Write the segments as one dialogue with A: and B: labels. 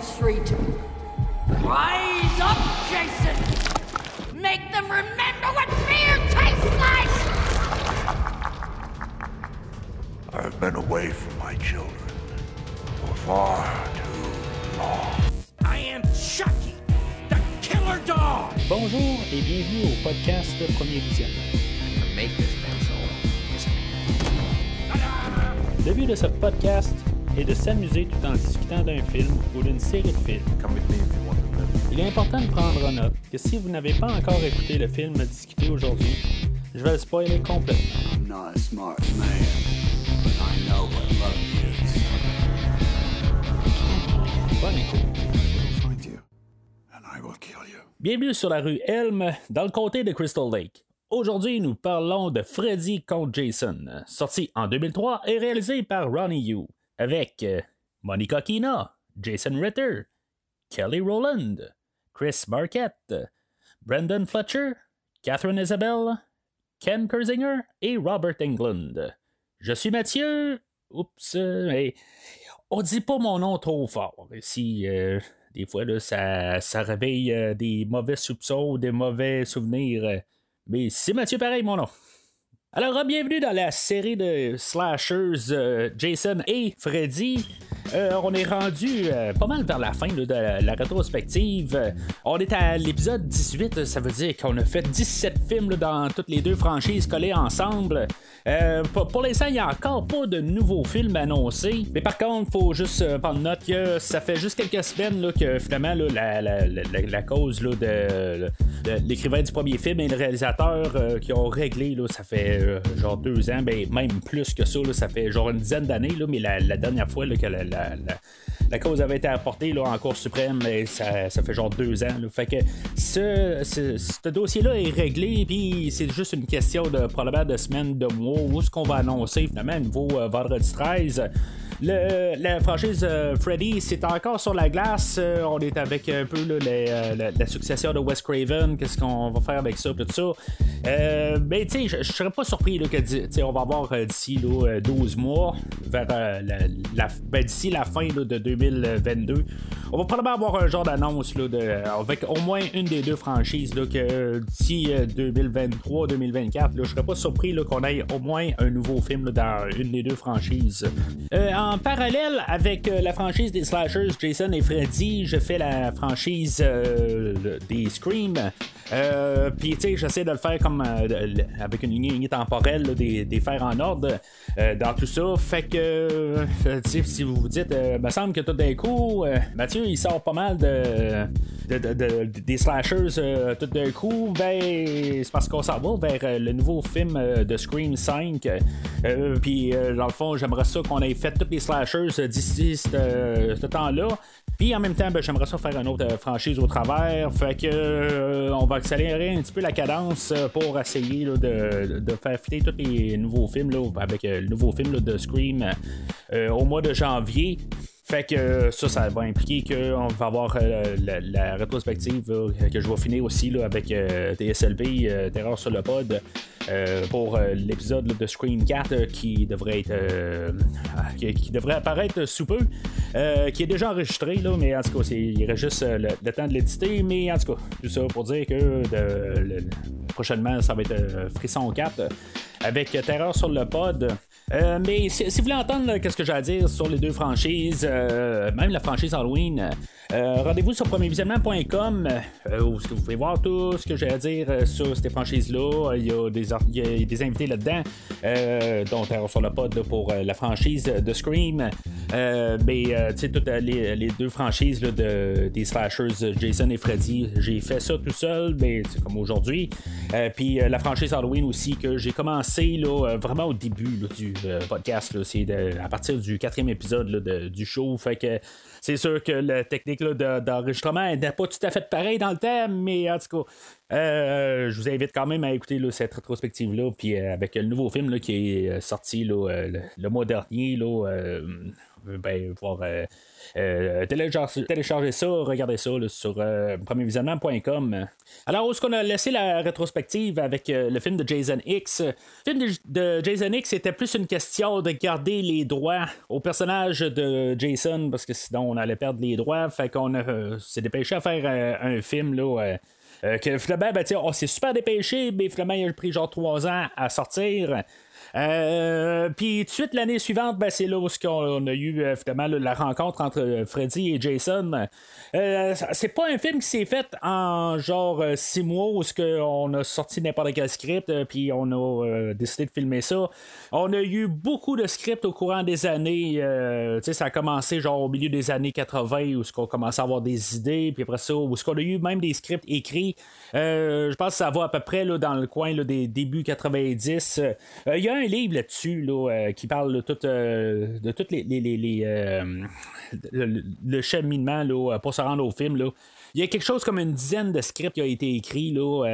A: Elm Street. Rise up, Jason! Make them remember what fear tastes like!
B: I've been away from my children for far too long.
C: I am Chucky, the killer dog.
D: Bonjour et bienvenue au podcast Premier Visionnement. Le but de ce podcast est de s'amuser tout en discutant d'un film ou d'une série de films. Il est important de prendre en note que si vous n'avez pas encore écouté le film discuté aujourd'hui, je vais le spoiler complètement.
E: I'm not a smart man, but I know what love is.
D: Bonne écoute.
E: I'll find you, and I will kill you.
D: Bienvenue sur la rue Elm, dans le comté de Crystal Lake. Aujourd'hui, nous parlons de Freddy contre Jason, sorti en 2003 et réalisé par Ronnie Yu, avec euh, Monica Kina, Jason Ritter, Kelly Rowland, Chris Marquette, Brendan Fletcher, Catherine Isabelle, Ken Kersinger et Robert Englund. Je suis Mathieu. Oups, euh, mais on dit pas mon nom trop fort. Ici, euh, des fois, ça, ça réveille euh, des mauvais soupçons, des mauvais souvenirs. euh, mais c'est Mathieu pareil, mon nom. Alors, bienvenue dans la série de slashers euh, Jason et Freddy. Euh, on est rendu euh, pas mal vers la fin de la, rétrospective. Euh, on est à l'épisode 18, ça veut dire qu'on a fait 17 films dans toutes les deux franchises collées ensemble. Euh, pour l'instant, il n'y a encore pas de nouveaux films annoncés. Mais par contre, faut juste euh, prendre note que ça fait juste quelques semaines que finalement la, cause de, l'écrivain du premier film et le réalisateur euh, qui ont réglé, ça fait euh, genre deux ans, ben, même plus que ça, là, ça fait genre une dizaine d'années, mais la, dernière fois là, que la- la- cause avait été apportée là, en Cour suprême, ben, ça, ça fait genre deux ans. Fait que ce, ce, dossier-là est réglé, puis c'est juste une question de probablement de semaines, de mois, où est-ce qu'on va annoncer finalement un nouveau euh, vendredi 13. Le, la franchise euh, Freddy, c'est encore sur la glace. Euh, on est avec un peu là, la, succession de Wes Craven. Qu'est-ce qu'on va faire avec ça, tout ça? Euh, ben, tu sais, je serais pas surpris là, que on va avoir d'ici là, euh, 12 mois, vers la, ben, d'ici la fin de 2022, on va probablement avoir un genre d'annonce là, de, avec au moins une des deux franchises que d'ici euh, 2023-2024, là, je serais pas surpris là, qu'on ait au moins un nouveau film dans une des deux franchises. Euh, en parallèle avec euh, la franchise des slashers Jason et Freddy, je fais la franchise euh, des Scream. Euh, Puis tu sais, j'essaie de le faire comme euh, avec une lignée temporelle, des, des faire en ordre euh, dans tout ça. Fait que euh, si vous vous dites, euh, me semble que tout d'un coup, euh, Mathieu il sort pas mal de, de- de- de- des slashers euh, tout d'un coup, ben c'est parce qu'on s'en va vers euh, le nouveau film de Scream 5. Euh, Puis dans le fond, j'aimerais ça qu'on ait fait tous les slashers d'ici ce temps-là. Puis en même temps, ben, j'aimerais ça faire une autre franchise au travers. Fait que euh, on va accélérer un petit peu la cadence pour essayer de, de faire fitter tous les nouveaux films là, avec le nouveau film là, de Scream au mois de janvier. Fait que euh, ça, ça va impliquer qu'on va avoir euh, la, rétrospective là, que je vais finir aussi là, avec euh, euh, Terreur sur le pod, euh, pour euh, l'épisode de Scream 4 euh, qui devrait être euh, qui, devrait apparaître sous peu, euh, qui est déjà enregistré, là, mais en tout cas, il reste juste euh, le, temps de l'éditer, mais en tout cas, tout ça pour dire que de- prochainement, ça va être euh, Frisson 4 euh, avec euh, Terreur sur le pod. Euh, mais si, vous voulez entendre qu'est-ce que j'ai à dire sur les deux franchises, euh, même la franchise Halloween, euh, rendez-vous sur premiervisionnement.com où vous pouvez voir tout ce que j'ai à dire sur ces franchises-là. Il y a des, invités là-dedans, dont sur le pod pour la franchise de Scream. Mais tu sais, toutes les, deux franchises de, des slashers Jason et Freddy, j'ai fait ça tout seul, mais c'est comme aujourd'hui. Puis la franchise Halloween aussi, que j'ai commencé là, vraiment au début du euh, podcast. C'est à partir du quatrième épisode là, de- du show. Fait que c'est sûr que la technique d'enregistrement n'est pas tout à fait pareil dans le thème, mais en tout cas, euh, je vous invite quand même à écouter cette rétrospective-là. Puis euh, avec le nouveau film là, qui est sorti là, le, le mois dernier, là, ben, pouvoir télécharger, télécharger, ça, regarder ça sur premiervisionnement.com. Alors, où est-ce qu'on a laissé la rétrospective avec le film de Jason X? Le film de, Jason X était plus une question de garder les droits au personnage de Jason, parce que sinon on allait perdre les droits. Fait qu'on s'est dépêché à faire un film là. que finalement, ben, s'est super dépêché, mais finalement, il a pris genre trois ans à sortir. Euh, puis tout de suite, l'année suivante, ben, c'est là où on a eu euh, finalement la rencontre entre euh, Freddy et Jason. c'est pas un film qui s'est fait en genre six mois où on a sorti n'importe quel script, puis on a décidé de filmer ça. On a eu beaucoup de scripts au courant des années. ça a commencé genre au milieu des années 80 où on commençait à avoir des idées, puis après ça, où on a eu même des scripts écrits. je pense que ça va à peu près là, dans le coin des débuts 90. Il y a un livre là-dessus là, euh, qui parle de tout, euh, toutes les, les, euh, le, cheminement là, pour se rendre au film. Là. Il y a quelque chose comme une dizaine de scripts qui a été écrit, là,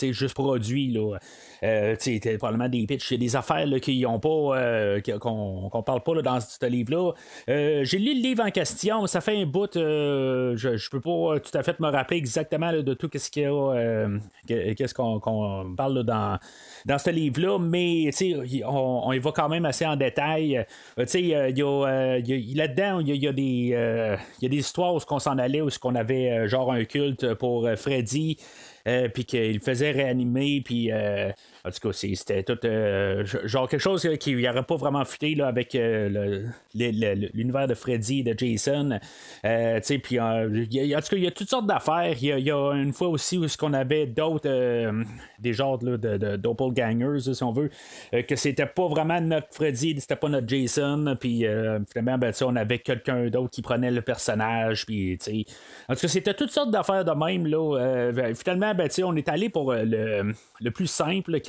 D: juste produits. Là. Euh, probablement des pitchs, des affaires qui n'ont pas, qu'on parle pas dans ce livre-là. J'ai lu le livre en question, ça fait un bout, je, je peux pas tout à fait me rappeler exactement de tout ce a, qu'est-ce qu'on parle dans, dans ce livre-là, mais on, on y va quand même assez en détail. là-dedans, il y a, des, histoires où on s'en allait, où qu'on avait genre un culte pour Freddy. puis qu'il faisait réanimer, puis en tout cas, c'était tout euh, genre quelque chose qui n'aurait pas vraiment fuité là, avec euh, l'univers de Freddy et de Jason. Euh, puis, en tout cas, il y a toutes sortes d'affaires. Il y, a une fois aussi où qu'on avait d'autres, des genres de, de, doppelgangers, si on veut, que c'était pas vraiment notre Freddy, c'était pas notre Jason. Puis finalement, ben, on avait quelqu'un d'autre qui prenait le personnage. En tout cas, c'était toutes sortes d'affaires de même. Là. finalement, ben, on est allé pour le, le plus simple,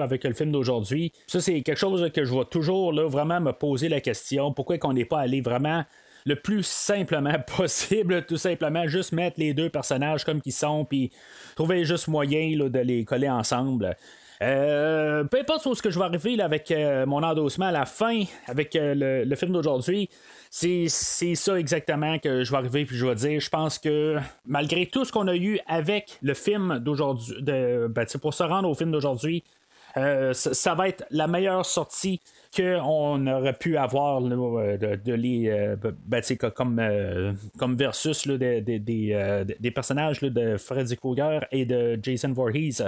D: avec le film d'aujourd'hui. Ça, c'est quelque chose que je vais toujours là, vraiment me poser la question. Pourquoi qu'on n'est pas allé vraiment le plus simplement possible, tout simplement, juste mettre les deux personnages comme qu'ils sont, puis trouver juste moyen de les coller ensemble. Euh, peu importe où ce que je vais arriver avec euh, mon endossement à la fin, avec euh, le, film d'aujourd'hui, c'est, ça exactement que je vais arriver puis je vais dire. Je pense que malgré tout ce qu'on a eu avec le film d'aujourd'hui, ben, pour se rendre au film d'aujourd'hui, ça, va être la meilleure sortie qu'on aurait pu avoir euh, de, les euh, ben, comme, euh, comme versus des, personnages de Freddy Krueger et de Jason Voorhees.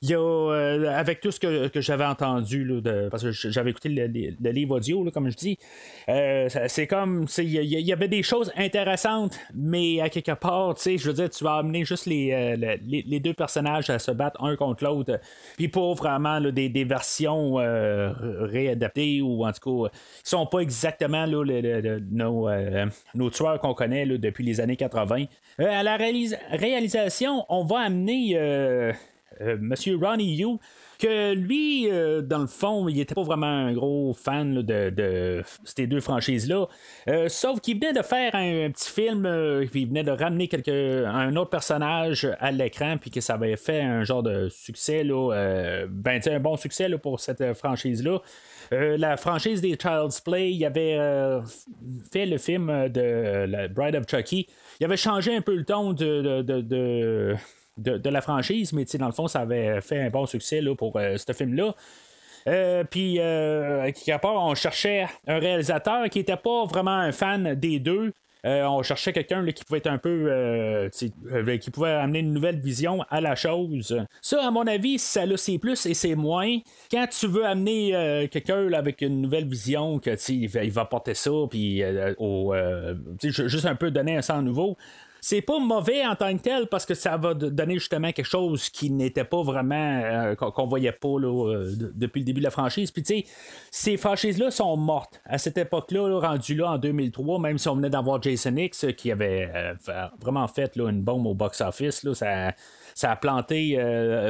D: Il y a, avec tout ce que, j'avais entendu, parce que j'avais écouté le, livre audio, comme je dis, c'est comme il y, avait des choses intéressantes, mais à quelque part, je veux dire, tu vas amener juste les, les, deux personnages à se battre un contre l'autre, puis pour vraiment des, des, versions réadaptées ou en tout cas, qui sont pas exactement nos, euh, nos, tueurs qu'on connaît depuis les années 80. Euh, à la réalisation, on va amener euh, Monsieur Ronnie Yu que lui, dans le fond, il était pas vraiment un gros fan de, ces deux franchises-là. sauf qu'il venait de faire un, petit film, puis il venait de ramener un autre personnage à l'écran, puis que ça avait fait un genre de succès, là, ben, un bon succès pour cette franchise-là. Euh, la franchise des Child's Play, il avait euh, fait le film de la Bride of Chucky. Il avait changé un peu le ton de, la franchise, mais dans le fond, ça avait fait un bon succès là, pour euh, ce film-là. puis, quelque part, on cherchait un réalisateur qui n'était pas vraiment un fan des deux, euh, on cherchait quelqu'un qui pouvait être un peu. Euh, euh, qui pouvait amener une nouvelle vision à la chose. Ça, à mon avis, ça c'est plus et c'est moins. Quand tu veux amener quelqu'un avec une nouvelle vision, que il va, il va porter ça, puis juste un peu donner un sens nouveau c'est pas mauvais en tant que tel parce que ça va donner justement quelque chose qui n'était pas vraiment euh, qu'on voyait pas euh, depuis le début de la franchise. Puis tu sais, ces franchises-là sont mortes à cette époque-là, rendu là en 2003, même si on venait d'avoir Jason X euh, qui avait vraiment fait une bombe au box-office, ça, ça a planté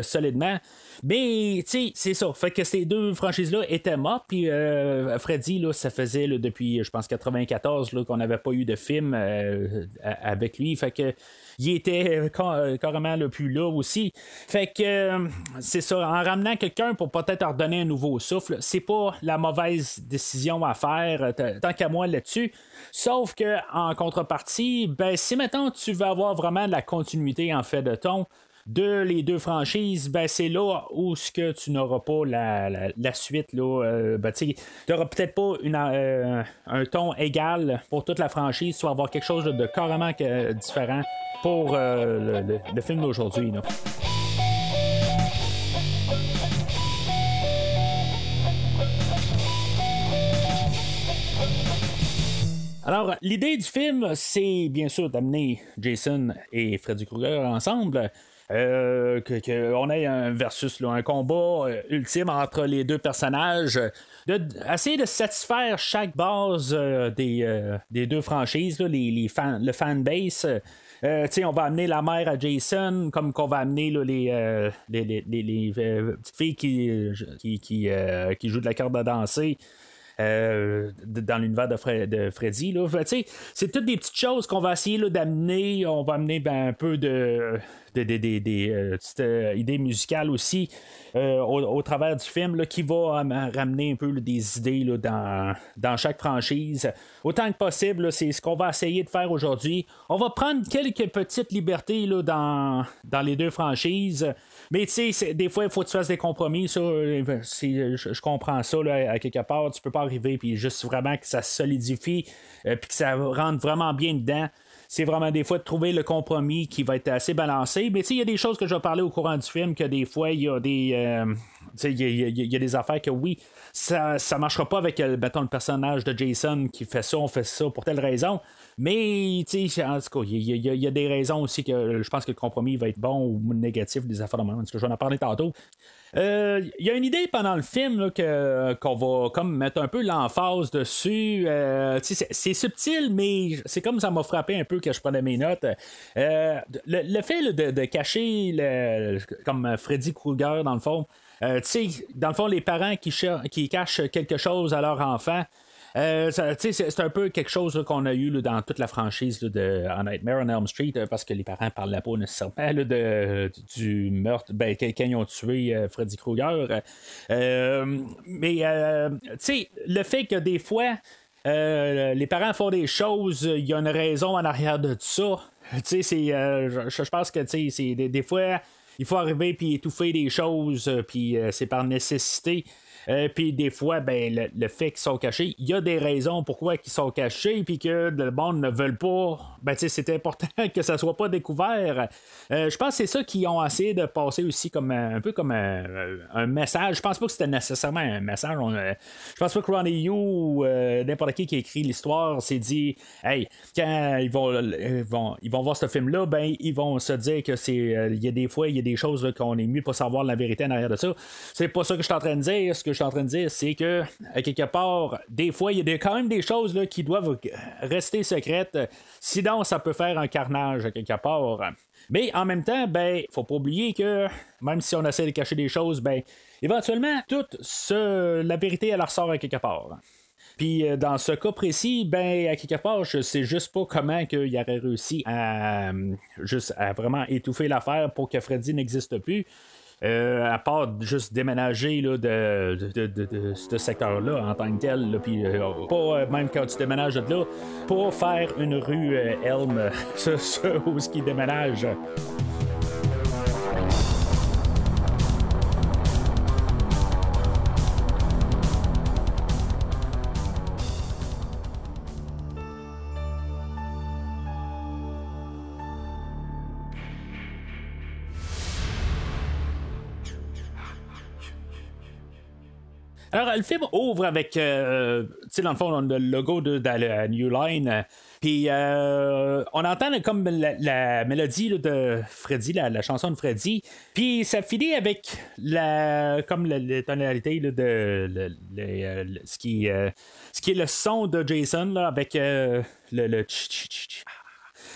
D: solidement. Mais, tu sais, c'est ça. Fait que ces deux franchises-là étaient mortes. Puis, euh, Freddy, là, ça faisait depuis, je pense, 94 qu'on n'avait pas eu de film euh, avec lui. Fait que il était euh, car- euh, carrément le plus là aussi. Fait que euh, c'est ça, en ramenant quelqu'un pour peut-être leur donner un nouveau souffle, c'est pas la mauvaise décision à faire, euh, tant qu'à moi là-dessus. Sauf que en contrepartie, ben si maintenant tu veux avoir vraiment de la continuité en fait de ton de les deux franchises, ben c'est là où ce que tu n'auras pas la, suite. Là, euh, ben, tu n'auras peut-être pas euh, un ton égal pour toute la franchise. Tu vas avoir quelque chose de, carrément que- différent pour euh, le, film d'aujourd'hui. Alors, l'idée du film, c'est bien sûr d'amener Jason et Freddy Krueger ensemble. Euh, que, que on ait un versus, là, un combat euh, ultime entre les deux personnages, de, essayer de satisfaire chaque base euh, des, euh, des deux franchises, là, les, les fans, le fanbase. On va amener la mère à Jason, comme qu'on va amener là, les, les, les, les- petites filles qui, qui, qui, qui jouent de la corde à danser. dans l'univers de, de Freddy. C'est toutes des petites choses qu'on va essayer d'amener. On va amener ben, un peu de, de- de- de- des euh, petites euh, idées musicales aussi euh, au, travers du film là, qui va am- ramener un peu des idées là, dans, dans chaque franchise. Autant que possible, c'est ce qu'on va essayer de faire aujourd'hui. On va prendre quelques petites libertés dans, dans les deux franchises. Mais tu sais, des fois, il faut que tu fasses des compromis. Je, je comprends ça là, à quelque part. Tu peux pas arriver puis juste vraiment que ça se solidifie euh, puis que ça rentre vraiment bien dedans. C'est vraiment des fois de trouver le compromis qui va être assez balancé. Mais il y a des choses que je vais parler au courant du film que des fois, il y a des. euh, il y, a- des affaires que oui, ça ça marchera pas avec euh, mettons, le personnage de Jason qui fait ça, on fait ça pour telle raison. Mais, en tout cas, il y, a- des raisons aussi que je pense que le compromis va être bon ou négatif, des affaires de tout cas, je vais en parler tantôt. Euh, Il y a une idée pendant le film là, que, qu'on va comme mettre un peu l'emphase dessus. Euh, c'est, subtil, mais c'est comme ça m'a frappé un peu que je prenais mes notes. Euh, le, le fait de, de cacher le, comme Freddy Krueger dans le fond. Euh, tu sais, dans le fond, les parents qui, qui cachent quelque chose à leur enfant. Euh, c'est un peu quelque chose qu'on a eu dans toute la franchise de A Nightmare on Elm Street euh, parce que les parents parlaient pas nécessairement là, de, du meurtre ben, quand ils ont tué euh, Freddy Krueger. Mais tu sais, le fait que des fois les parents font des choses, il y a une raison en arrière de ça. Tu sais, je, pense que tu des fois il faut arriver puis étouffer des choses, euh, puis euh, c'est par nécessité. Euh, puis des fois, ben, le, le fait qu'ils sont cachés, il y a des raisons pourquoi ils sont cachés, puis que le monde ne veulent pas. Ben, c'est important que ça soit pas découvert. Euh, je pense que c'est ça qu'ils ont essayé de passer aussi comme un, un peu comme un, un message. Je pense pas que c'était nécessairement un message. On, euh, je pense pas que Ronnie Yu ou euh, n'importe qui qui écrit l'histoire s'est dit, hey, quand ils vont, ils vont, ils vont voir ce film-là, ben, ils vont se dire que c'est, euh, il y a des fois, il y a des choses qu'on est mieux pas savoir la vérité en arrière de ça. C'est pas ça que je suis en train de dire. Ce que je suis en train de dire, c'est que, à quelque part, des fois, il y a quand même des choses là, qui doivent rester secrètes. Sinon, ça peut faire un carnage à quelque part. Mais en même temps, ben, faut pas oublier que même si on essaie de cacher des choses, ben, éventuellement, toute la vérité, elle ressort à quelque part. Puis euh, dans ce cas précis, ben à quelque part, je sais juste pas comment qu'il aurait réussi à euh, juste à vraiment étouffer l'affaire pour que Freddy n'existe plus. Euh, à part juste déménager là, de, de, de- ce secteur-là en tant que tel, puis euh, pas euh, même quand tu déménages de là, pour faire une rue Elm, ce, ce- où ce qui déménage. Alors, le film ouvre avec, euh, tu sais, dans le fond, on a le logo de, de la New Line. euh, Puis, euh, on entend comme la, la mélodie là, de Freddy, la, la chanson de Freddy. Puis, ça finit avec la, comme la, la tonalité là, de le- euh, ce, qui, euh, ce qui est le son de Jason là, avec euh, le, le tch, tch, tch.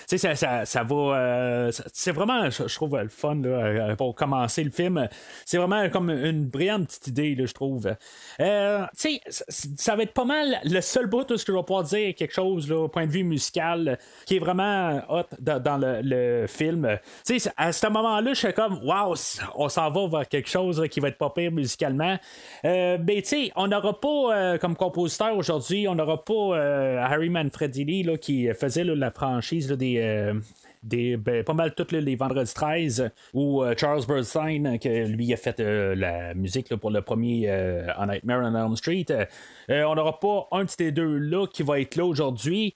D: Sais, ça, ça, ça va. euh, c'est vraiment, je, trouve, le fun là, euh, pour commencer le film. C'est vraiment comme une brillante petite idée, là, je trouve. Euh, tu sais, ça, va être pas mal le seul bout où ce que je vais pouvoir dire quelque chose, là, au point de vue musical, qui est vraiment hot dans, le, film. Tu sais, à ce moment-là, je suis comme, waouh, on s'en va vers quelque chose qui va être pas pire musicalement. Euh, ben, tu sais, on n'aura pas comme compositeur aujourd'hui, on n'aura pas Harry Manfredini là, qui faisait la franchise là, euh, ben, pas mal tous les vendredis 13 ou euh, Charles Bernstein que lui a fait euh, la musique pour le premier A Nightmare on Elm Street on n'aura pas un de ces deux là qui va être là aujourd'hui.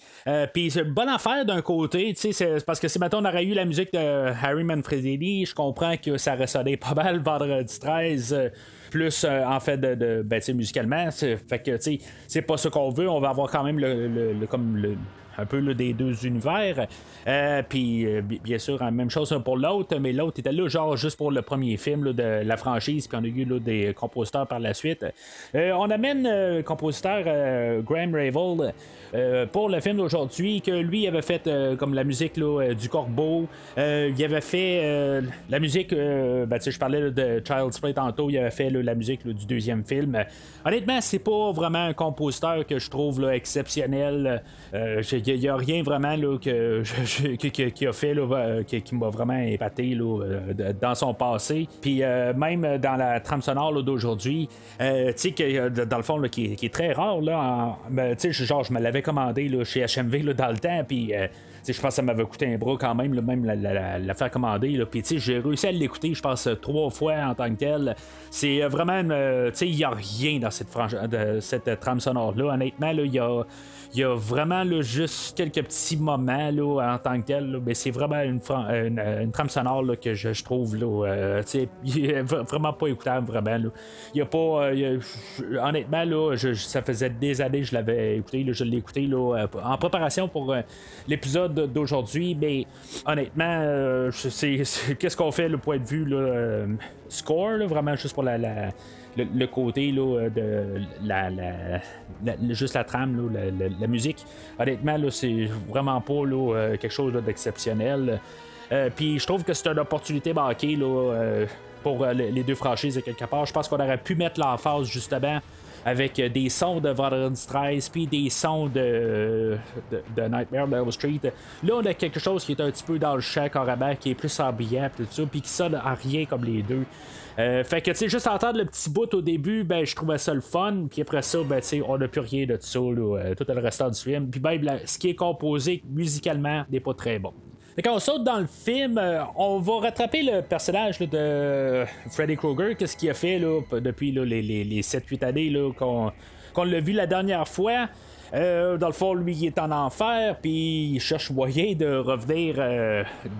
D: Puis c'est une bonne affaire d'un côté c'est parce que si maintenant on aurait eu la musique de Harry Manfredini je comprends que ça ressonnait pas mal vendredi 13 euh, plus en fait de, ben, musicalement c'est- fait que c'est pas ce qu'on veut on va avoir quand même le- le- comme le un peu des deux univers. Euh, puis, euh, bi- bien sûr, la même chose pour l'autre, mais l'autre était là, genre, juste pour le premier film de la franchise, puis on a eu des compositeurs par la suite. Euh, on amène le compositeur Graham Ravel pour le film d'aujourd'hui, que lui avait fait comme la musique du Corbeau. Il avait fait la musique, ben, je parlais de Child's Play tantôt, il avait fait la musique du deuxième film. Honnêtement, c'est pas vraiment un compositeur que je trouve exceptionnel. N'y a, rien vraiment là, que, qui a fait là, euh, qui, m'a vraiment épaté là, euh, dans son passé. Puis euh, même dans la trame sonore d'aujourd'hui, dans le fond qui, est- très rare là, en- ben, genre je me l'avais commandé là, chez HMV là, dans le temps, puis je pense que ça m'avait coûté un bras quand même, même la, faire commander. Puis j'ai réussi à l'écouter, je pense, trois fois en tant que tel. C'est vraiment, il n'y a rien dans cette, frange- de cette trame sonore-là. Honnêtement, il y a. Il y a vraiment là, juste quelques petits moments là, en tant que tel, mais c'est vraiment une, euh, une, trame sonore que je, trouve là, euh, est vraiment pas écoutable vraiment. Là. Il y a pas. euh, honnêtement, là, je- ça faisait des années que je l'avais écouté. Je l'ai écouté euh, en préparation pour l'épisode d'aujourd'hui, mais honnêtement, euh, c'est, qu'est-ce qu'on fait le point de vue score, vraiment juste pour la, la- le, côté là, de la, juste la trame, là, la, musique. Honnêtement, c'est vraiment pas là, euh, quelque chose d'exceptionnel. Euh, Puis je trouve que c'est une opportunité manquée là, euh, pour euh, les deux franchises de quelque part. Je pense qu'on aurait pu mettre l'emphase justement avec euh, des sons de Vendredi 13 puis des sons de, de, de Nightmare on Elm Street. Là, on a quelque chose qui est un petit peu dans le champ carrément, qui est plus ambiant pis tout ça, puis qui sonne à rien comme les deux. Euh, fait que, tu sais, juste entendre le petit bout au début, ben, je trouvais ça le fun. Puis après ça, ben, tu sais, on n'a plus rien de ça, euh, tout le restant du film. Puis la- ce qui est composé musicalement n'est pas très bon. Fait qu'on saute dans le film, euh, on va rattraper le personnage de Freddy Krueger, qu'est-ce qu'il a fait là, depuis les, les- les 7-8 années qu'on, l'a vu la dernière fois? Dans le fond, lui, il est en enfer, puis il cherche moyen de revenir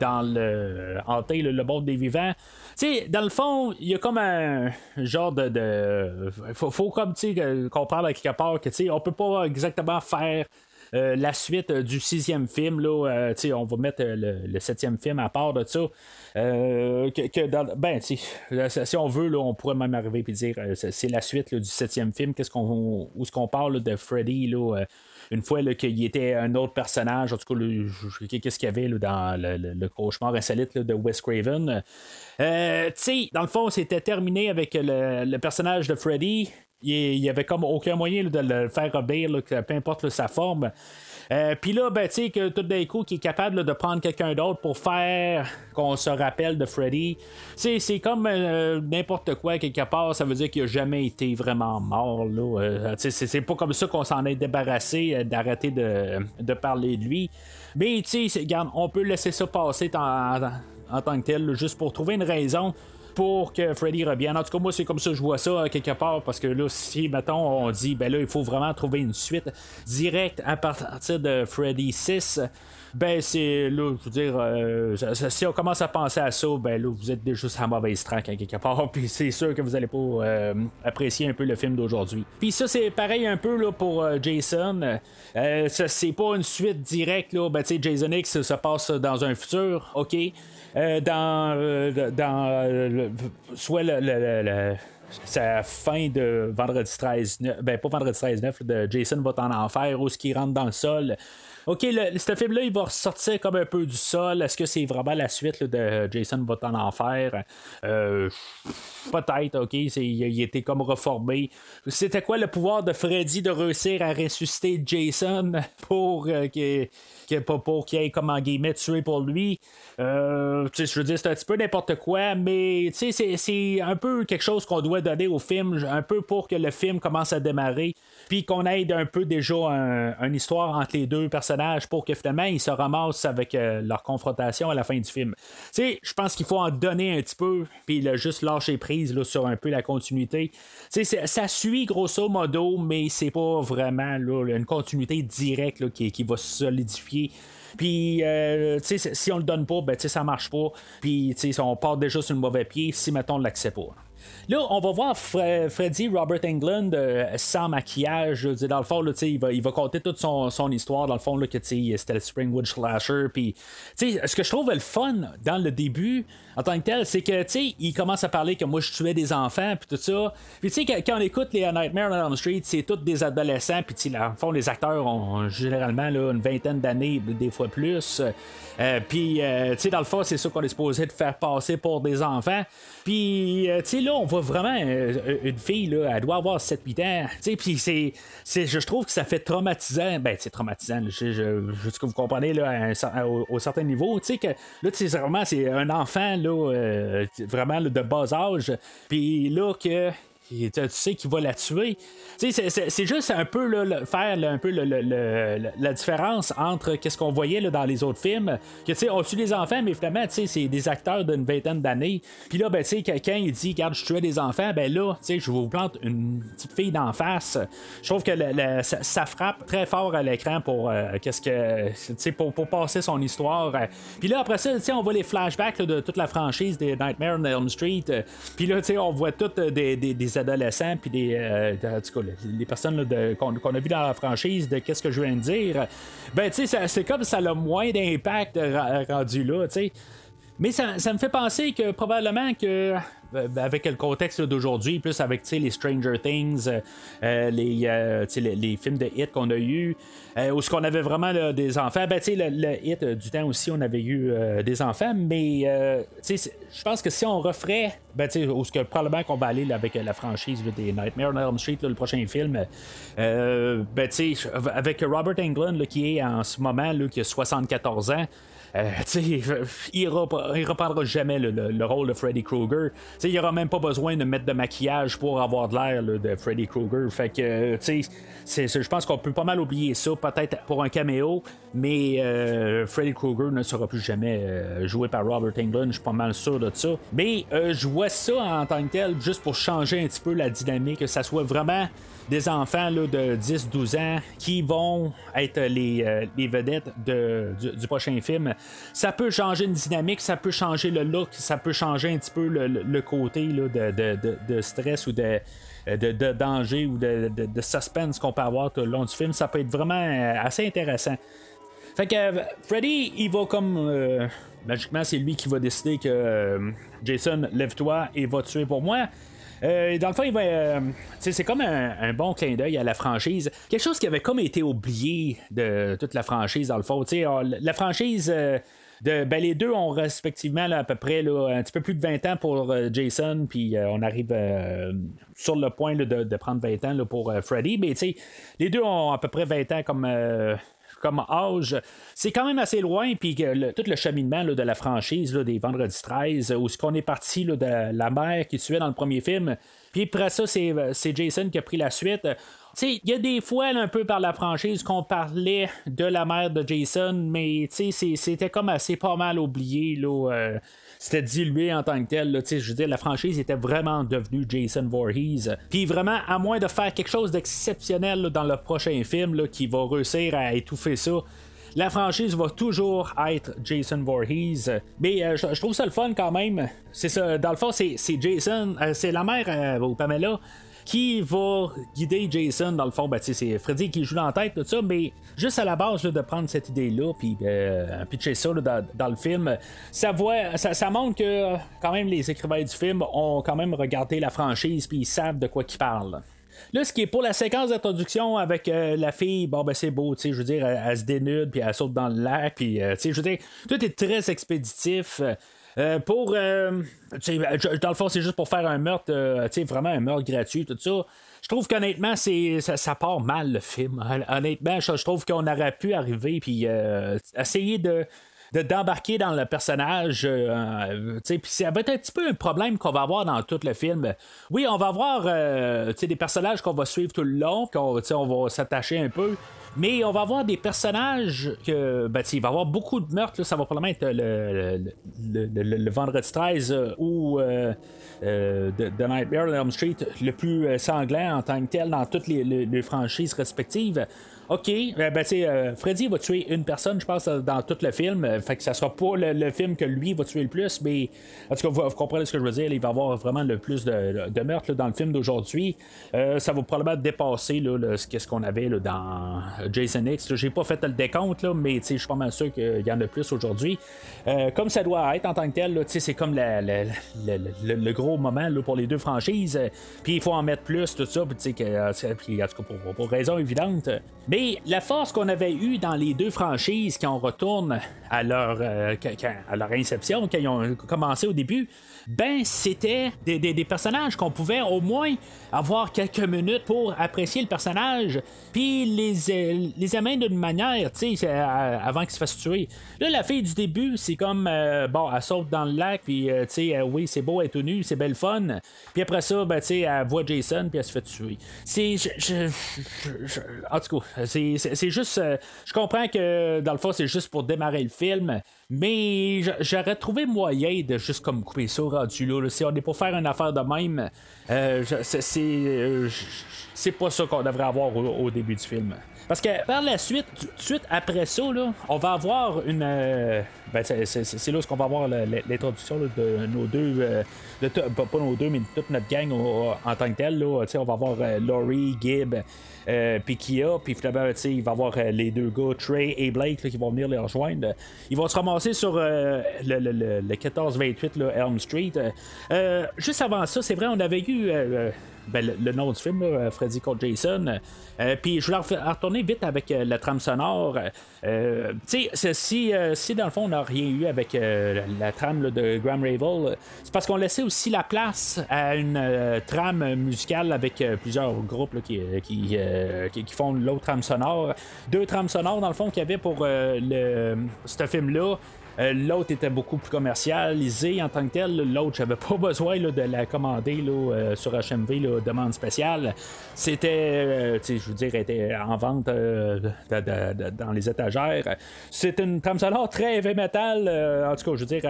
D: dans le le, le monde des vivants. Sais, dans le fond, il y a comme un genre de. de faut, comme tu sais, comprendre à quelque part que tu sais, on peut pas exactement faire euh, la suite euh, du sixième film, là, euh, on va mettre le, le septième film à part de ça. Que, ben, si on veut, là, on pourrait même arriver et dire c'est la suite du septième film. Qu'est-ce qu'on, où est-ce qu'on parle de Freddy là, une fois qu'il était un autre personnage, en tout cas, qu'est-ce qu'il y avait là, dans le, le- le cauchemar insolite de Wes Craven. Tu sais, dans le fond, c'était terminé avec le personnage de Freddy. Il n'y avait comme aucun moyen de le faire obéir, peu importe sa forme. Euh, Puis là, ben, tu sais, que tout d'un coup, qui est capable de prendre quelqu'un d'autre pour faire qu'on se rappelle de Freddy. C'est comme euh, n'importe quoi, quelque part. Ça veut dire qu'il n'a jamais été vraiment mort. Là. Euh, c'est, pas comme ça qu'on s'en est débarrassé euh, d'arrêter de, de parler de lui. Mais, tu sais, on peut laisser ça passer en, en- tant que tel, juste pour trouver une raison pour que Freddy revienne. En tout cas, moi, c'est comme ça que je vois ça euh, quelque part, parce que là, si, mettons, on dit, ben là, il faut vraiment trouver une suite directe à partir de Freddy 6, ben c'est là, je veux dire, euh, ça- ça- si on commence à penser à ça, ben là, vous êtes déjà sur la mauvaise track à quelque part, puis c'est sûr que vous allez pas euh, apprécier un peu le film d'aujourd'hui. Puis ça, c'est pareil un peu là, pour euh, Jason. Ça, c'est pas une suite directe, là, ben tu sais, Jason X se passe dans un futur, ok. Euh, dans euh, euh, le- soit le, sa fin de vendredi 13 9, ben pas vendredi 13 9 de Jason va en enfer où ce qui rentre dans le sol OK, ce film-là, il va ressortir comme un peu du sol. Est-ce que c'est vraiment la suite de Jason va en enfer? Euh, peut-être, OK. Il, il était comme reformé. C'était quoi le pouvoir de Freddy de réussir à ressusciter Jason pour euh, que que pas pour qu'il ait comme en guillemets tué pour lui? Euh, je veux dire, c'est un petit peu n'importe quoi, mais c'est, un peu quelque chose qu'on doit donner au film, un peu pour que le film commence à démarrer, puis qu'on aide un peu déjà un, une histoire entre les deux personnages pour que finalement ils se ramassent avec euh, leur confrontation à la fin du film. Je pense qu'il faut en donner un petit peu, puis juste lâcher prise là, sur un peu la continuité. ça suit grosso modo, mais c'est pas vraiment une continuité directe qui, va se solidifier puis, euh, si on le donne pas, ben, ça marche pas. Puis, on part déjà sur le mauvais pied si, mettons, on l'accepte pas. Là, on va voir Freddy Robert England euh, sans maquillage. dans le fond, là, il, va, il va compter toute son, son histoire. Dans le fond, que c'était le Springwood Slasher. Ce que je trouve le fun dans le début, en tant que tel, c'est que il commence à parler que moi je tuais des enfants. Puis tout ça. Puis, tu sais, quand on écoute les Nightmare on Elm Street, c'est tous des adolescents. Puis, dans le fond, les acteurs ont généralement une vingtaine d'années, des fois plus. Euh, puis, euh, dans le fond, c'est ça qu'on est supposé de faire passer pour des enfants. Puis, sais, là, on voit vraiment euh, une fille, là, elle doit avoir 7-8 ans. Puis c'est, c'est, je trouve que ça fait traumatisant. Ben, c'est traumatisant. Je, je, je, que vous comprenez là, au, certain niveau. Tu sais, que là, c'est vraiment c'est un enfant là, euh, vraiment de bas âge. Puis là, que tu sais qu'il va la tuer. C'est juste un peu là, faire un peu la différence entre qu'est-ce qu'on voyait là, dans les autres films. Que on tue des enfants, mais finalement, c'est des acteurs d'une vingtaine d'années. Puis là, ben, quelqu'un il dit, regarde, je tuais des enfants, ben là, je vous plante une petite fille d'en face. Je trouve que ça, frappe très fort à l'écran pour euh, qu'est-ce que, pour, pour passer son histoire. Puis là, après ça, on voit les flashbacks de toute la franchise des Nightmare on Elm Street. Puis là, tu sais, on voit toutes des, des, des adolescents, puis des, euh, les personnes qu'on, a vu dans la franchise, de qu'est-ce que je viens de dire, ben, tu sais, c'est comme ça a moins d'impact rendu là, tu sais. Mais ça, ça, me fait penser que probablement que euh, avec le contexte d'aujourd'hui, plus avec les Stranger Things, euh, euh, les, les, films de hit qu'on a eu, où ce qu'on avait vraiment des enfants, ben, le, le hit du temps aussi, on avait eu des enfants, mais je pense que si on referait, ben, où ce que probablement qu'on va aller avec la franchise des Nightmare on Elm Street, le prochain film, ben, avec Robert Englund qui est en ce moment qui a 74 ans, euh, il, ne reprendra jamais le, rôle de Freddy Krueger. Il aura même pas besoin de mettre de maquillage pour avoir de l'air de Freddy Krueger. Fait que, je pense qu'on peut pas mal oublier ça, peut-être pour un caméo, mais euh, Freddy Krueger ne sera plus jamais euh, joué par Robert Englund. Je suis pas mal sûr de ça. Mais je vois ça en tant que tel, juste pour changer un petit peu la dynamique, que ça soit vraiment des enfants là, de 10-12 ans qui vont être les, euh, vedettes du, prochain film. Ça peut changer une dynamique, ça peut changer le look, ça peut changer un petit peu le, côté de, stress ou de, de, danger ou de, suspense qu'on peut avoir tout le long du film. Ça peut être vraiment euh, assez intéressant. Fait que euh, Freddy, il va comme. magiquement, c'est lui qui va décider que Jason, lève-toi et va tuer pour moi. Euh, dans le fond, euh, c'est comme un, bon clin d'œil à la franchise. Quelque chose qui avait comme été oublié de toute la franchise, dans le fond. Euh, la franchise. De, ben, les deux ont respectivement à peu près un petit peu plus de 20 ans pour Jason, puis on arrive sur le point de, prendre 20 ans pour Freddy. Mais les deux ont à peu près 20 ans comme comme âge, c'est quand même assez loin. Puis tout le cheminement de la franchise des Vendredi 13, où ce qu'on est parti de la mère qui tuait dans le premier film. Puis après ça, c'est Jason qui a pris la suite. Il y a des fois un peu par la franchise qu'on parlait de la mère de Jason, mais c'était comme assez pas mal oublié. Là, euh, c'était dilué en tant que tel. Là, je veux dire, la franchise était vraiment devenue Jason Voorhees. Puis vraiment, à moins de faire quelque chose d'exceptionnel dans le prochain film là, qui va réussir à étouffer ça, la franchise va toujours être Jason Voorhees. Mais euh, je, trouve ça le fun quand même. C'est ça, dans le fond, c'est, Jason, euh, c'est la mère euh, Pamela qui va guider Jason dans le fond? Ben, c'est Freddy qui joue dans la tête, tout ça, mais juste à la base de prendre cette idée-là, puis euh, pitcher ça dans, le film, ça, montre que quand même les écrivains du film ont quand même regardé la franchise, puis ils savent de quoi ils parlent. Là, ce qui est pour la séquence d'introduction avec euh, la fille, bon, ben c'est beau, tu sais, je veux dire, elle, elle se dénude, puis elle saute dans le lac, puis, euh, tu sais, je veux dire, tout est très expéditif. Euh, pour. euh, dans le fond, c'est juste pour faire un meurtre, euh, vraiment un meurtre gratuit, tout ça. Je trouve qu'honnêtement, ça, part mal le film. Hon- Honnêtement, je, trouve qu'on aurait pu arriver puis essayer de. de- d'embarquer dans le personnage, euh, puis ça va être un petit peu un problème qu'on va avoir dans tout le film. Oui, on va avoir des personnages qu'on va suivre tout le long, qu'on on va s'attacher un peu, mais on va avoir des personnages que, ben, il va y avoir beaucoup de meurtres. là. ça va probablement être le, le, vendredi 13 euh, ou euh, euh, de, Nightmare on Elm Street le plus euh, sanglant en tant que tel dans toutes les franchises respectives. OK, euh, ben, euh, Freddy va tuer une personne, je pense, dans tout le film. Euh, Fait que ça sera pas le, film que lui va tuer le plus, mais en tout cas, vous, comprenez ce que je veux dire. Il va avoir vraiment le plus de, meurtres dans le film d'aujourd'hui. Euh, ça va probablement dépasser ce qu'on avait dans Jason X. J'ai pas fait le décompte, mais je suis pas mal sûr qu'il y en a plus aujourd'hui. Euh, comme ça doit être en tant que tel, c'est comme le, gros moment pour les deux franchises. Puis il faut en mettre plus, tout ça. Puis, en tout cas, pour- pour raison évidente. Mais la force qu'on avait eue dans les deux franchises quand on retourne à leur, euh, à leur inception, quand ils ont commencé au début, ben c'était des personnages qu'on pouvait au moins avoir quelques minutes pour apprécier le personnage, puis les, euh, les aimer d'une manière, tu sais, euh, avant qu'ils se fassent tuer. Là, la fille du début, c'est comme, euh, bon, elle saute dans le lac, puis, euh, tu sais, euh, oui, c'est beau, elle est tout nue, c'est belle fun. Puis après ça, ben, tu sais, elle voit Jason, puis elle se fait tuer. C'est. je- en tout cas, c'est- juste. euh, je comprends que, dans le fond, c'est juste pour démarrer le film, mais j'aurais trouvé moyen de juste comme couper ça rendu là. Si on est pour faire une affaire de même, euh, euh, c'est pas ça qu'on devrait avoir au, début du film. Parce que par la suite, tout de suite après ça, on va avoir une. euh, ben, c'est- là où on va avoir l'introduction de nos deux. euh, pas, nos deux, mais toute notre gang en tant que tel. Là, on va avoir Laurie, Gibb, puis Kia, puis finalement, il va avoir euh, les deux gars, Trey et Blake, qui vont venir les rejoindre. Ils vont se ramasser sur euh, le, le, le- le 14-28 là, Elm Street. Euh, euh, juste avant ça, c'est vrai, on avait eu. euh, euh, ben, le, nom du film, Freddy contre Jason. Euh, puis je voulais retourner vite avec euh, la trame sonore. Euh, tu sais, si, euh, dans le fond on n'a rien eu avec euh, la, trame de Graham Ravel, euh, c'est parce qu'on laissait aussi la place à une euh, trame musicale avec euh, plusieurs groupes qui, euh, qui, font l'autre trame sonore. Deux trames sonores dans le fond qu'il y avait pour euh, le, ce film-là. Euh, L'autre était beaucoup plus commercialisé en tant que tel. L'autre, j'avais pas besoin de la commander euh, sur HMV, demande spéciale. C'était, euh, je veux dire, était en vente dans les étagères. C'est une trame sonore très heavy metal. en tout cas, je veux dire,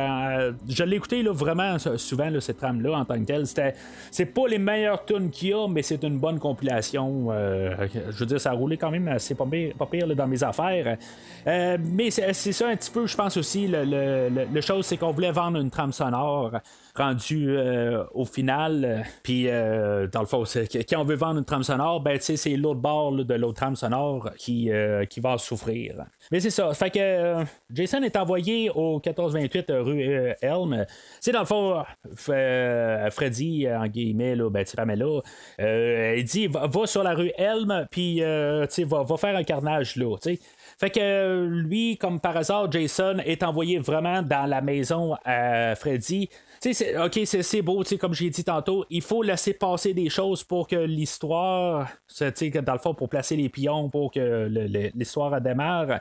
D: je l'ai écouté vraiment souvent, cette trame-là, en tant que telle. C'était, c'est pas les meilleures tunes qu'il y a, mais c'est une bonne compilation. je veux dire, ça a roulé quand même assez pas pire, pas pire, dans mes affaires. Mais c'est ça un petit peu, je pense aussi, le, chose, c'est qu'on voulait vendre une trame sonore rendue euh, au final. Puis, euh, dans le fond, quand on veut vendre une trame sonore, ben, c'est l'autre bord de l'autre trame sonore qui, euh, qui va souffrir. Mais c'est ça. Fait que Jason est envoyé au 1428 rue Elm. C'est dans le fond, Freddy, en guillemets, là, ben, il dit va, sur la rue Elm, puis va, va faire un carnage là. Fait que lui, comme par hasard, Jason est envoyé vraiment dans la maison à Freddy. C'est- ok, c'est, beau, comme j'ai dit tantôt, il faut laisser passer des choses pour que l'histoire, dans le fond, pour placer les pions, pour que l'histoire démarre.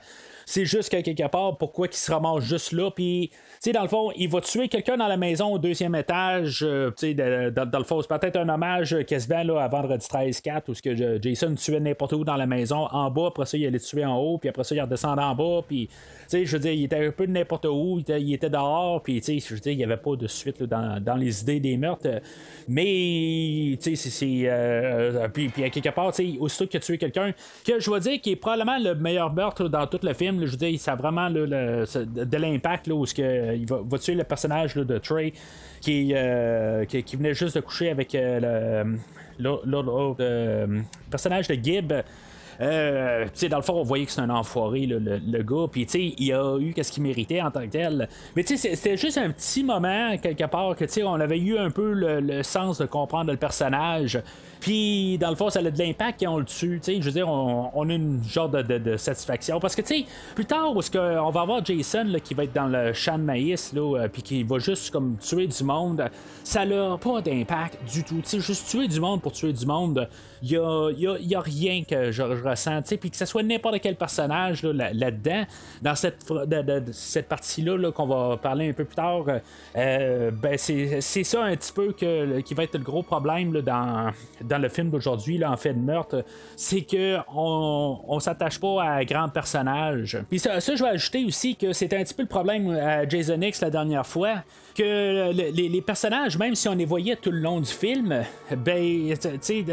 D: C'est juste que quelque part, pourquoi qu'il se ramasse juste là, puis, dans le fond, il va tuer quelqu'un dans la maison au deuxième étage, euh, dans, le fond, c'est peut-être un hommage quasiment là, à vendredi 13-4, où ce que je- Jason tuait n'importe où dans la maison, en bas, après ça, il allait tuer en haut, puis après ça, il redescendait en bas, puis, je veux dire, il était un peu de n'importe où, il était, il était dehors, puis, je veux dire, il n'y avait pas de suite dans, dans les idées des meurtres, mais, tu sais, c'est- c'est. euh, puis, puis, à quelque part, aussitôt que tu tué quelqu'un, que je vais dire qui est probablement le meilleur meurtre dans tout le film, je veux dire, ça a vraiment le- de, l'impact, où il va, tuer le personnage de Trey, qui, euh, qui, venait juste de coucher avec euh, le, l'autre, euh, personnage de Gibb. Euh, dans le fond, on voyait que c'est un enfoiré, le, le gars. Puis, tu sais, il a eu qu'est-ce qu'il méritait en tant que tel. Mais, tu sais, c'était juste un petit moment, quelque part, que, tu sais, on avait eu un peu le, le sens de comprendre le personnage. Puis, dans le fond, ça a de l'impact quand on le tue. Je veux dire, on, a une genre de, de- satisfaction. Parce que, tu sais, plus tard, est-ce que on va avoir Jason là, qui va être dans le champ de maïs, là, euh, puis qui va juste comme tuer du monde, ça n'a pas d'impact du tout. Tu sais, juste tuer du monde pour tuer du monde, il y a, y a- y a rien que je, je ressens. Puis que ce soit n'importe quel personnage là, là- là-dedans, dans cette, de- cette partie-là là, qu'on va parler un peu plus tard, euh, ben c'est ça un petit peu que, qui va être le gros problème dans, dans le film d'aujourd'hui, en fait de meurtre, c'est que on, s'attache pas à grands personnages. Puis ça, ça, je vais ajouter aussi que c'était un petit peu le problème à Jason X la dernière fois, que le- les, personnages, même si on les voyait tout le long du film, ben,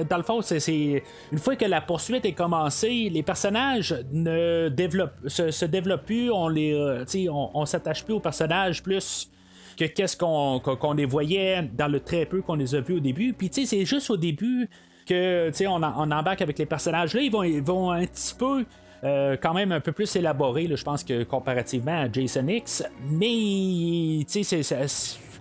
D: dans le fond, c'est- c'est une fois que la poursuite est commencée, les personnages ne développent, se, développent plus, on les, euh, on, s'attache plus aux personnages plus que qu'est-ce qu'on les voyait dans le très peu qu'on les a vus au début. Puis tu sais, c'est juste au début que tu sais, on, on embarque avec les personnages là, ils vont, ils vont un petit peu. Euh, quand même un peu plus élaboré, je pense que comparativement à Jason X, mais tu sais,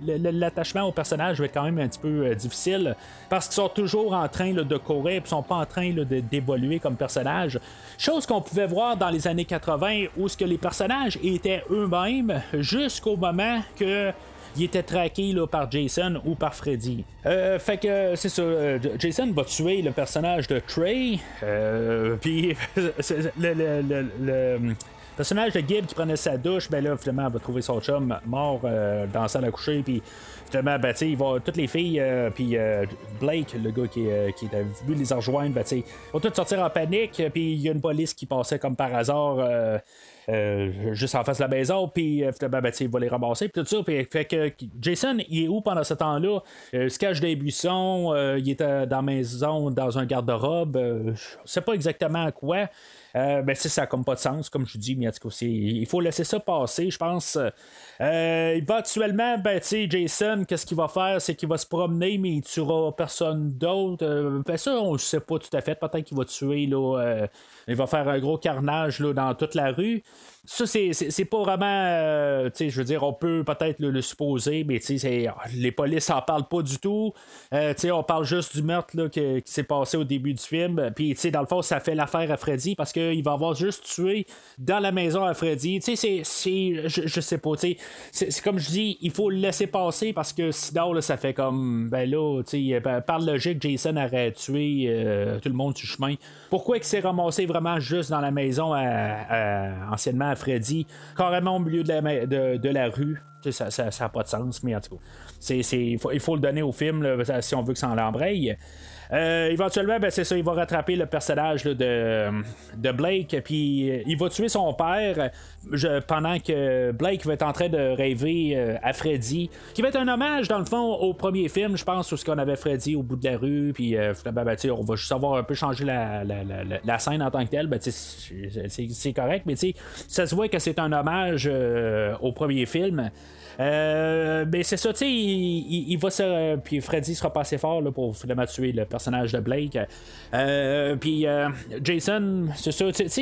D: l'attachement au personnage va être quand même un petit peu euh, difficile parce qu'ils sont toujours en train de courir, puis sont pas en train d'évoluer comme personnage. Chose qu'on pouvait voir dans les années 80 où ce que les personnages étaient eux-mêmes jusqu'au moment que il était traqué par Jason ou par Freddy. Euh, fait que c'est ça. euh, Jason va tuer le personnage de Trey. euh, Puis le, personnage de Gibb qui prenait sa douche, ben là, finalement, va trouver son chum mort dans la salle à coucher. Puis finalement, ben, il va, toutes les filles, puis Blake, le gars qui, qui a vu les rejoindre, ben, sais, vont toutes sortir en panique. Puis il y a une police qui passait comme par hasard. Euh, euh, juste en face de la maison, puis euh, ben, sais, il va les ramasser, puis tout ça. Puis, fait que Jason, il est où pendant ce temps-là? Euh, il se cache des buissons, euh, il est euh, dans la maison, dans un garde-robe, euh, je sais pas exactement à quoi. Euh, ben, ça n'a comme pas de sens, comme je dis, tout cas, c'est- il faut laisser ça passer, je pense. Euh, actuellement, ben, tu sais, Jason, qu'est-ce qu'il va faire? C'est qu'il va se promener, mais il tuera personne d'autre. Euh, ben, ça, on ne sait pas tout à fait. Peut-être qu'il va tuer, là. euh, il va faire un gros carnage, là, dans toute la rue. Ça, c'est, pas vraiment. euh, je veux dire, on peut peut-être le, supposer, mais c'est- les polices en parlent pas du tout. Euh, on parle juste du meurtre là, que- qui s'est passé au début du film. Puis, dans le fond, ça fait l'affaire à Freddy parce qu'il va avoir juste tué dans la maison à Freddy. Tu sais, c'est. Je, je sais pas, tu sais. C'est, comme je dis, il faut le laisser passer parce que sinon, là, ça fait comme. Ben là, sais, ben, par logique, Jason aurait tué euh, tout le monde le chemin. Pourquoi il s'est ramassé vraiment juste dans la maison à, à- anciennement Freddy, carrément au milieu de la, rue? Ça n'a pas de sens, mais en tout cas, il, faut, le donner au film si on veut que ça en l'embraye. Euh, éventuellement, ben, c'est ça, il va rattraper le personnage de, de Blake, puis euh, il va tuer son père pendant que Blake va être en train de rêver euh, à Freddy, qui va être un hommage, dans le fond, au premier film, je pense, où ce qu'on avait Freddy au bout de la rue, puis ben, sais, on va juste avoir un peu changé la, la, la- la- scène en tant que telle, ben, c'est- correct, mais ça se voit que c'est un hommage au premier film. Mais c'est ça, tu sais, il, il- va se. Puis Freddy sera pas assez fort là, pour finalement tuer le personnage de Blake. Euh, puis euh, Jason,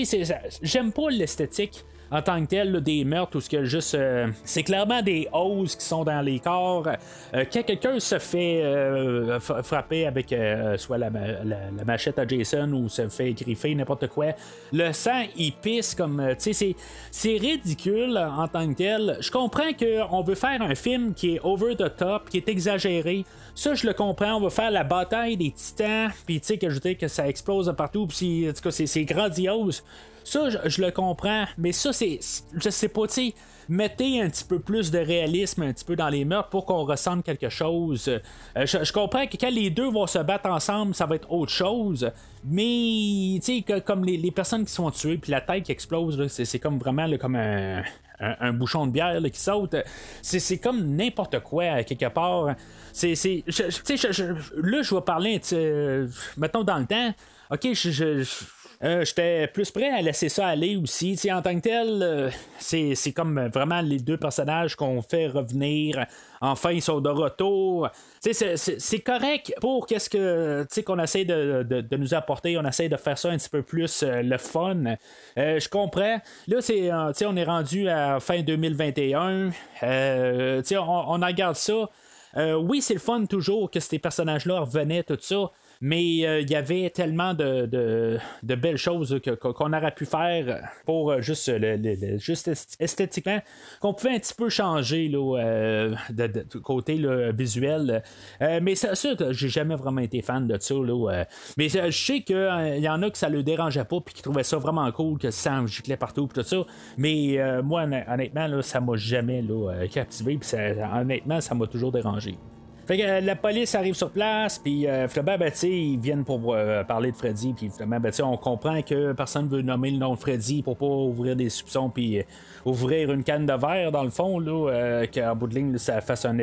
D: c'est- ça- j'aime pas l'esthétique en tant que tel des meurtres où ce que juste euh, c'est clairement des hausses qui sont dans les corps Euh, quand quelqu'un se fait euh, frapper avec soit la, ma- la- la machette à Jason ou se fait griffer n'importe quoi le sang il pisse comme tu sais c'est ridicule en tant que tel je comprends qu'on veut faire un film qui est over the top qui est exagéré ça, je le comprends. On va faire la bataille des titans. Puis, tu sais, que je dis que ça explose partout. Puis, en tout cas, c'est grandiose. Ça, je, le comprends. Mais ça, c'est. Je sais pas, tu sais. Mettez un petit peu plus de réalisme un petit peu dans les meurtres pour qu'on ressente quelque chose. Euh, je, comprends que quand les deux vont se battre ensemble, ça va être autre chose. Mais, tu sais, comme les, personnes qui sont tuées, puis la tête qui explose, c'est, comme vraiment comme un, bouchon de bière qui saute. C'est, comme n'importe quoi, quelque part. C'est, là, je vais parler, mettons, dans le temps. Ok, je- je- euh, j'étais plus prêt à laisser ça aller aussi. en tant que tel, euh, c'est, comme vraiment les deux personnages qu'on fait revenir. Enfin, ils sont de retour. C'est, correct pour qu'est-ce que qu'on essaie de, nous apporter. On essaie de faire ça un petit peu plus le fun. je comprends. Là, c'est, on est rendu à fin 2021. on, on en garde ça. oui, c'est le fun toujours que ces personnages-là revenaient, tout ça mais euh, il y avait tellement de, de, belles choses qu'on aurait pu faire pour euh, juste, le, juste esthétiquement qu'on pouvait un petit peu changer là, euh, de, côté visuel. mais ça, ça j'ai jamais vraiment été fan de ça. Là, mais je sais qu'il y en a que ça le dérangeait pas puis qui trouvaient ça vraiment cool que ça giclait partout tout ça. Mais moi, honnêtement, là, ça m'a jamais captivé. honnêtement, ça m'a toujours dérangé. Fait que euh, la police arrive sur place, puis euh, finalement, ben, ils viennent pour euh, parler de Freddy, puis finalement, ben, on comprend que personne veut nommer le nom de Freddy pour pas ouvrir des soupçons, puis ouvrir une canne de verre, dans le fond, là, qu'en bout de ligne, ça fasse un,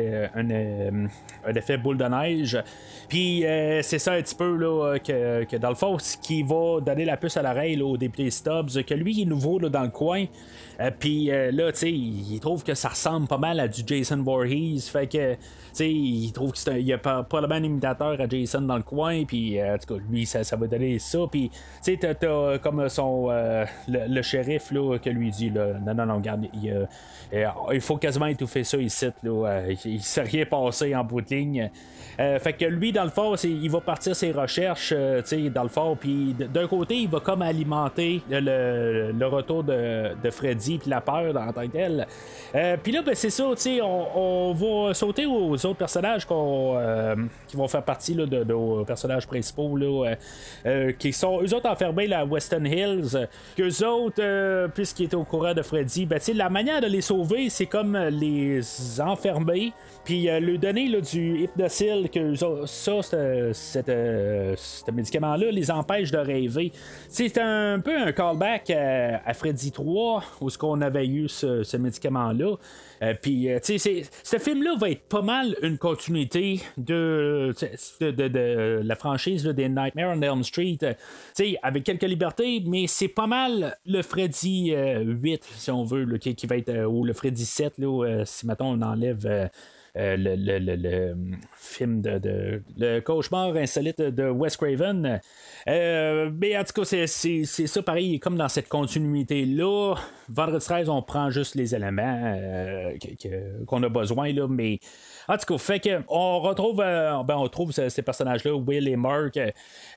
D: effet boule de neige. Puis c'est ça un petit peu là, que, dans le fond, ce qui va donner la puce à l'oreille au député Stubbs, que lui, il est nouveau dans le coin. Puis là, tu sais, il trouve que ça ressemble pas mal à du Jason Voorhees. Fait que il trouve qu'il y a pas, probablement un imitateur à Jason dans le coin, puis euh, en tout cas, lui, ça, ça va donner ça. Puis, tu sais, t'as, comme son. Euh, le, shérif, là, que lui dit, là, non, non, non, regarde, il, euh, faut quasiment étouffer ça ici, là. il, il s'est rien passé en bout de ligne. fait que lui, dans le fond, il va partir ses recherches, tu sais, dans le fond, puis d'un côté, il va comme alimenter le, le retour de, de Freddy, puis la peur en tant que tel. puis là, ben, c'est ça, on, on va sauter aux autres personnages euh, qui vont faire partie de, nos personnages principaux, euh, euh, qui sont eux autres enfermés à Western Hills, qu'eux autres, puisqu'ils étaient au courant de Freddy, ben, la manière de les sauver, c'est comme les enfermer, puis lui donner du hypnocil, que ça, ce médicament-là les empêche de rêver. C'est un peu un callback à, Freddy 3, où qu'on avait eu ce médicament-là. Euh, puis, euh, tu sais, ce film-là va être pas mal une continuité de, la franchise des Nightmare on Elm Street. Euh, tu sais, avec quelques libertés, mais c'est pas mal le Freddy 8, si on veut, qui, va être, ou le Freddy 7, là, si maintenant on enlève. Le, le, le, film de, le cauchemar insolite de Wes Craven. mais en tout cas, c'est, ça pareil, comme dans cette continuité-là. Vendredi 13, on prend juste les éléments qu'on a besoin, là, mais en tout cas, fait que on retrouve, euh, ben, on trouve ces, personnages-là, Will et Mark,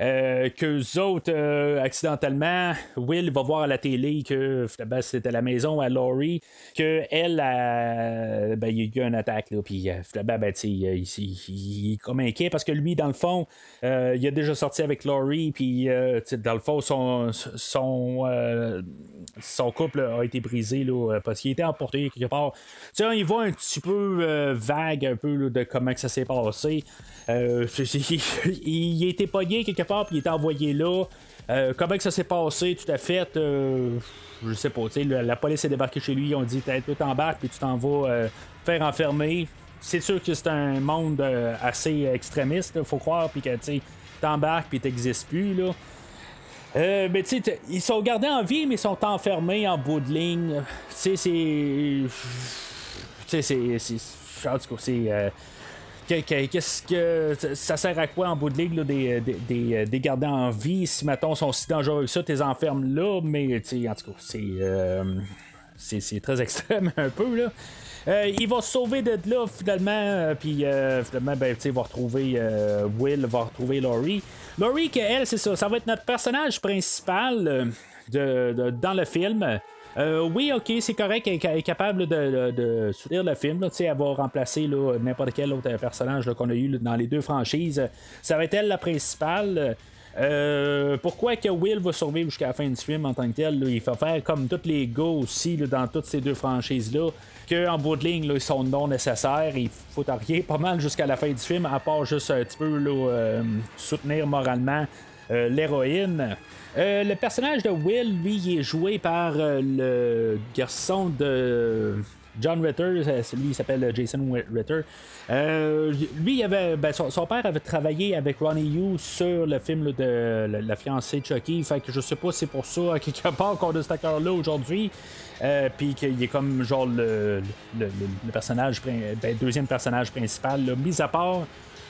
D: euh, qu'eux autres, euh, accidentellement, Will va voir à la télé que ben, c'était la maison à Laurie, que elle, ben, il y a eu une attaque, là, puis ben, il, est comme inquiet parce que lui, dans le fond, il a déjà sorti avec Laurie, puis dans le fond, son, son, son couple a été brisé là, parce qu'il était emporté quelque part. Il voit un petit peu vague, un peu de comment que ça s'est passé. Euh, il, été pogné quelque part, puis il est envoyé là. Euh, comment que ça s'est passé, tout à fait, euh, je sais pas. La, la police est débarquée chez lui, ils ont dit tu t'embarques, puis tu t'en vas faire enfermer. C'est sûr que c'est un monde assez extrémiste, faut croire, puis que tu t'embarques, puis t'existes plus. là. mais tu sais, ils sont gardés en vie, mais ils sont enfermés en bout de ligne. Tu sais, c'est. Tu sais, c'est en tout cas, c'est. Euh, qu'est-ce que ça sert à quoi en bout de ligue des, des, des, garder en vie si mettons sont si dangereux que ça, t'es enfermes là, mais en tout cas, euh, c'est, c'est, très extrême un peu là. Euh, il va se sauver de là finalement, puis finalement, ben, il va retrouver Will, va retrouver Laurie. Laurie, elle, c'est ça, ça va être notre personnage principal de, dans le film. Euh, oui, ok, c'est correct, elle est capable de, soutenir le film. Là, elle va remplacer n'importe quel autre personnage qu'on a eu dans les deux franchises. Ça va être elle la principale. Euh, pourquoi que Will va survivre jusqu'à la fin du film en tant que tel? il faut faire comme tous les gars aussi dans toutes ces deux franchises-là, qu'en bout de ligne, ils sont non nécessaires, il faut rien pas mal jusqu'à la fin du film, à part juste un petit peu euh, soutenir moralement l'héroïne. Euh, le personnage de Will, lui, il est joué par euh, le garçon de. John Ritter, euh, lui il s'appelle Jason Ritter. Euh, lui, il avait, ben, son, père avait travaillé avec Ronnie Yu sur le film de la, la fiancée Chucky. Fait que je sais pas si c'est pour ça, quelque part, qu'on a cet acteur-là aujourd'hui. Euh, puis qu'il est comme genre le, ben, deuxième personnage principal, là. mis à part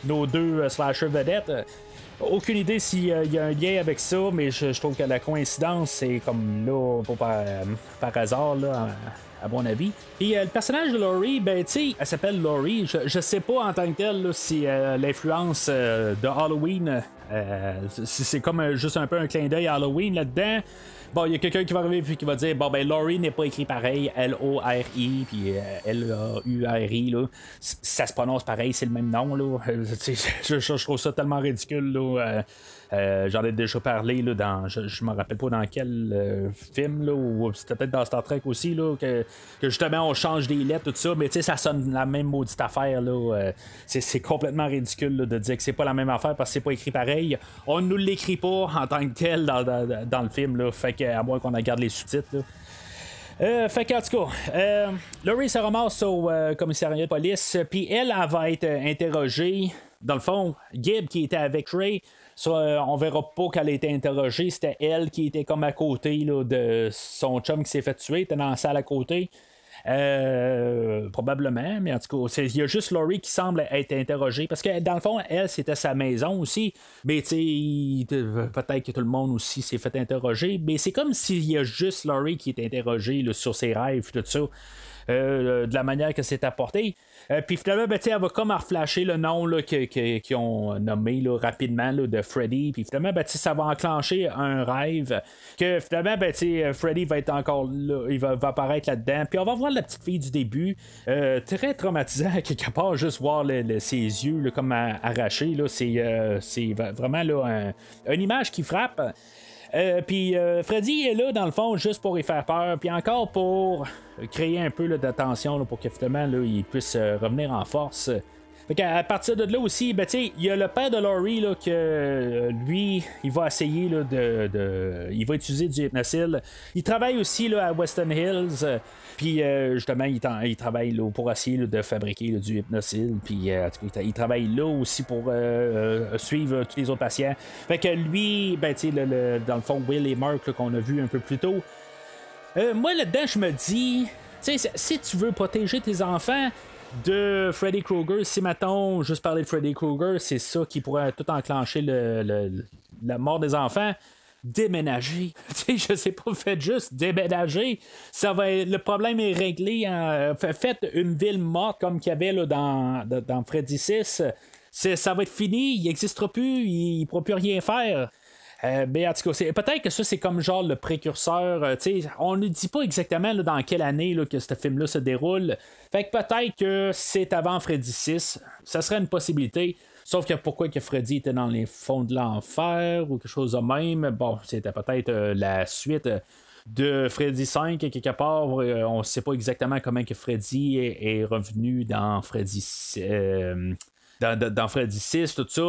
D: nos deux euh, vedettes. Euh, aucune idée s'il y a un lien avec ça, mais je, trouve que la coïncidence, c'est comme là, pas par, par hasard, à, mon avis. Et euh, le personnage de Laurie, ben, tu elle s'appelle Laurie. Je, je sais pas en tant que tel là, si euh, l'influence euh, de Halloween, euh, c'est comme euh, juste un peu un clin d'œil à Halloween là-dedans. Bon, il y a quelqu'un qui va arriver puis qui va dire bon ben Laurie n'est pas écrit pareil, L O R I puis euh, L A U R I là, ça se prononce pareil, c'est le même nom là. Euh, je, trouve ça tellement ridicule là. Euh, J'en ai déjà parlé là, dans, je, je me rappelle pas dans quel euh, film là, ou c'était peut-être dans Star Trek aussi là, que, que justement on change des lettres tout ça, mais tu sais ça sonne la même maudite affaire euh, c'est, complètement ridicule de dire que c'est pas la même affaire parce que c'est pas écrit pareil. On nous l'écrit pas en tant que tel dans, dans- le film là, fait que à moins qu'on regarde les sous-titres. Euh, fait qu'en tout cas, euh, Laurie se ramasse au commissariat de police, puis elle, elle va être interrogée. Dans le fond, Gibb qui était avec Ray, ça, euh, on verra pas qu'elle a été interrogée, c'était elle qui était comme à côté de son chum qui s'est fait tuer, était dans la salle à côté. Euh, probablement, mais en tout cas, il y a juste Laurie qui semble être interrogée parce que dans le fond, elle, c'était sa maison aussi. Mais tu peut-être que tout le monde aussi s'est fait interroger. Mais c'est comme s'il y a juste Laurie qui est interrogée là, sur ses rêves, tout ça. Euh, de la manière que c'est apporté. Euh, puis finalement, ben, elle va comme reflasher le nom qu'ils ont nommé là, rapidement là, de Freddy. Puis finalement, ben, ça va enclencher un rêve que finalement, ben, Freddy va être encore là, il va, va apparaître là-dedans. Puis on va voir la petite fille du début. Euh, très traumatisant quelque part, juste voir ses yeux comme à- arrachés. C'est, euh, vraiment là, un- une image qui frappe. Euh, puis euh, Freddy est là dans le fond juste pour y faire peur, puis encore pour créer un peu d'attention pour que finalement là, il puisse euh, revenir en force. Fait à partir de là aussi, ben, il y a le père de Laurie là, que euh, lui, il va essayer là, de, Il va utiliser du hypnosil. Il travaille aussi là, à Weston Hills. Puis euh, justement, il, travaille là, pour essayer de fabriquer du hypnosil. Puis euh, il tra- il travaille là aussi pour euh, suivre tous les autres patients. Fait que lui, ben, le- dans le fond, Will et Mark qu'on a vu un peu plus tôt. Moi, là-dedans, je me dis, si tu veux protéger tes enfants de Freddy Krueger, si mettons, juste parler de Freddy Krueger, c'est ça qui pourrait tout enclencher le, le- la mort des enfants. Déménager. Sais, je sais pas, faites juste déménager. Ça va le problème est réglé. Fa- Faites une ville morte comme qu'il y avait là, dans, dans, Freddy 6. C'est- Ça va être fini, il n'existera plus, il ne pourra plus rien faire. Euh, mais en tout cas, c'est- peut-être que ça, c'est comme genre le précurseur. euh, on ne dit pas exactement dans quelle année que ce film-là se déroule. Fait que peut-être que c'est avant Freddy 6. Ça serait une possibilité. Sauf que pourquoi que Freddy était dans les fonds de l'enfer ou quelque chose de même? Bon, c'était peut-être euh, la suite. euh, de Freddy 5 quelque part, euh, on ne sait pas exactement comment que Freddy est, est revenu dans Freddy euh, dans, Freddy 6, tout ça.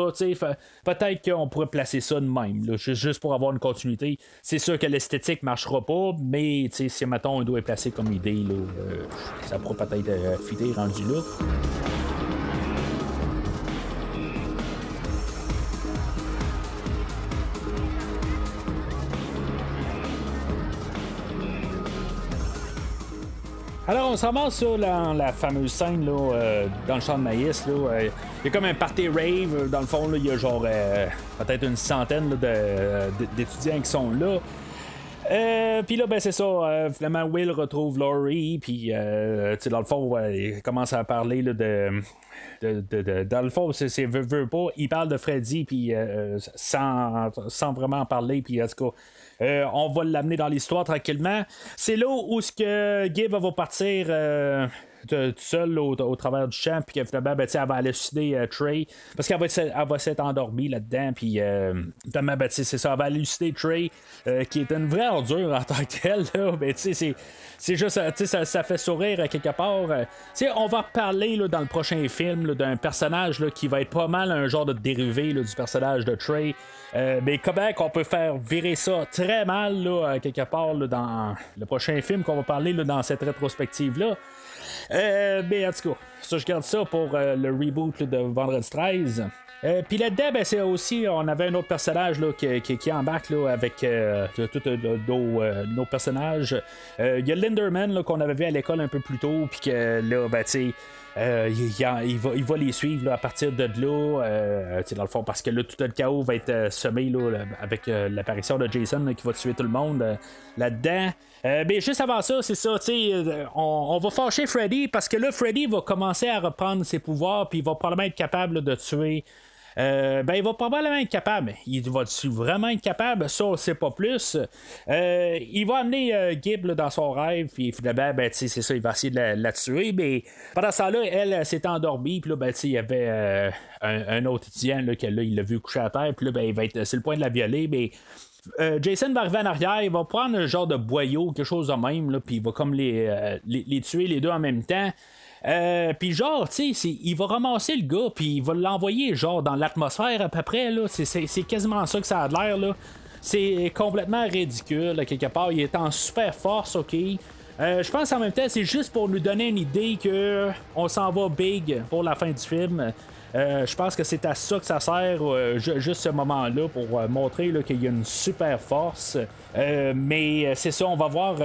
D: Peut-être qu'on pourrait placer ça de même, là, ju- juste pour avoir une continuité. C'est sûr que l'esthétique marchera pas, mais si mettons on doit placé comme idée, là, euh, ça pourrait peut-être euh, fitter rendu là. Alors, on se ramasse sur la, la fameuse scène là, euh, dans le champ de maïs. là, euh, Il y a comme un party rave. euh, Dans le fond, là, il y a genre euh, peut-être une centaine là, de- euh, d'étudiants qui sont là. Euh, puis là, ben c'est ça. euh, finalement, Will retrouve Laurie. Puis, euh, tu sais, dans le fond, il commence à parler là, de, de, de- Dans le fond, c'est, c'est veut, veut pas. Il parle de Freddy, puis sans, sans vraiment en parler. Puis, en tout cas, euh, on va l'amener dans l'histoire tranquillement. C'est là où ce que Gibb va partir. euh, de- tout seul au, travers du champ, puis que finalement, ben, elle va aller élucider euh, Trey, parce qu'elle va, s'être endormie là-dedans, puis euh, finalement, ben, c'est ça, elle va aller élucider Trey, euh, qui est une vraie ordure en tant que telle, là, mais tu sais, c'est- c'est juste, euh, ça, ça fait sourire à quelque part. euh. Tu sais, on va reparler là, dans le prochain film d'un personnage qui va être pas mal un genre de dérivé du personnage de Trey. Euh, mais comment qu'on peut faire virer ça très mal là, quelque part là, dans le prochain film qu'on va parler là, dans cette rétrospective-là. Euh, mais en tout cas, ça, je garde ça pour euh, le reboot de Vendredi 13. Euh, Puis là-dedans, ben, c'est aussi, on avait un autre personnage là, qui, qui, qui embarque là, avec euh, tous euh, nos, personnages. Euh, Il y a Linderman qu'on avait vu à l'école un peu plus tôt, puis que là, ben, tu. Euh, il, va, les suivre à partir de là, euh, dans le fond, parce que là, tout le chaos va être euh, semé là, avec euh, l'apparition de Jason qui va tuer tout le monde là-dedans. Mais juste avant ça, c'est ça, on, va fâcher Freddy parce que là, Freddy va commencer à reprendre ses pouvoirs, puis il va probablement être capable de tuer. Euh, ben, il va probablement être capable. Il va-tu vraiment être capable? Ça, on sait pas plus. Euh, il va amener euh, Gib là, dans son rêve, puis finalement, ben, c'est ça, il va essayer de la, tuer. Mais pendant ce temps-là, elle, s'est endormie, puis là, ben, il y avait un, autre étudiant là, que là, il l'a vu coucher à terre, puis là, ben, il va être, c'est le point de la violer, mais. Jason va arriver en arrière, il va prendre un genre de boyau, quelque chose de même, puis il va comme les, les tuer les deux en même temps. Euh, puis genre, tu sais, il va ramasser le gars, puis il va l'envoyer genre dans l'atmosphère à peu près, là. C'est- quasiment ça que ça a l'air, là. C'est complètement ridicule, quelque part. Il est en super force, ok? Euh, je pense en même temps, c'est juste pour nous donner une idée que on s'en va big pour la fin du film. Euh, je pense que c'est à ça que ça sert, euh, ju- juste ce moment-là, pour euh, montrer qu'il y a une super force. Mais c'est ça, on va voir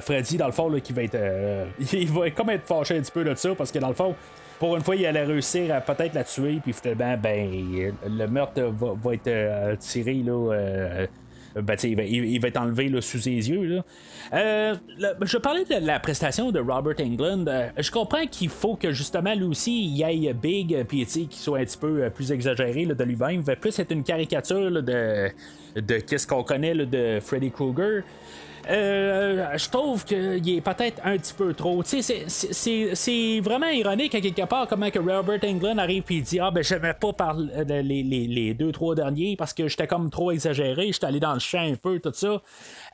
D: Freddy, dans le fond, là, qui va être. euh, il va comme être fâché un petit peu de ça, parce que dans le fond, pour une fois, il allait réussir à peut-être la tuer, puis finalement, ben, le meurtre va, être euh, tiré, là. euh, ben, il, va, être enlevé sous ses yeux. Là. Euh, je parlais de la prestation de Robert Englund. Euh, je comprends qu'il faut que justement lui aussi il aille big, euh, puis qu'il soit un petit peu euh, plus exagéré de lui-même. Va plus être une caricature de, de qu'est-ce qu'on connaît de Freddy Krueger. Euh, je trouve qu'il est peut-être un petit peu trop. Tu sais, c'est- vraiment ironique à quelque part comment que Robert Englund arrive et dit Ah, ben, j'aimais pas par les, les, les deux, trois derniers parce que j'étais comme trop exagéré, j'étais allé dans le champ un peu, tout ça.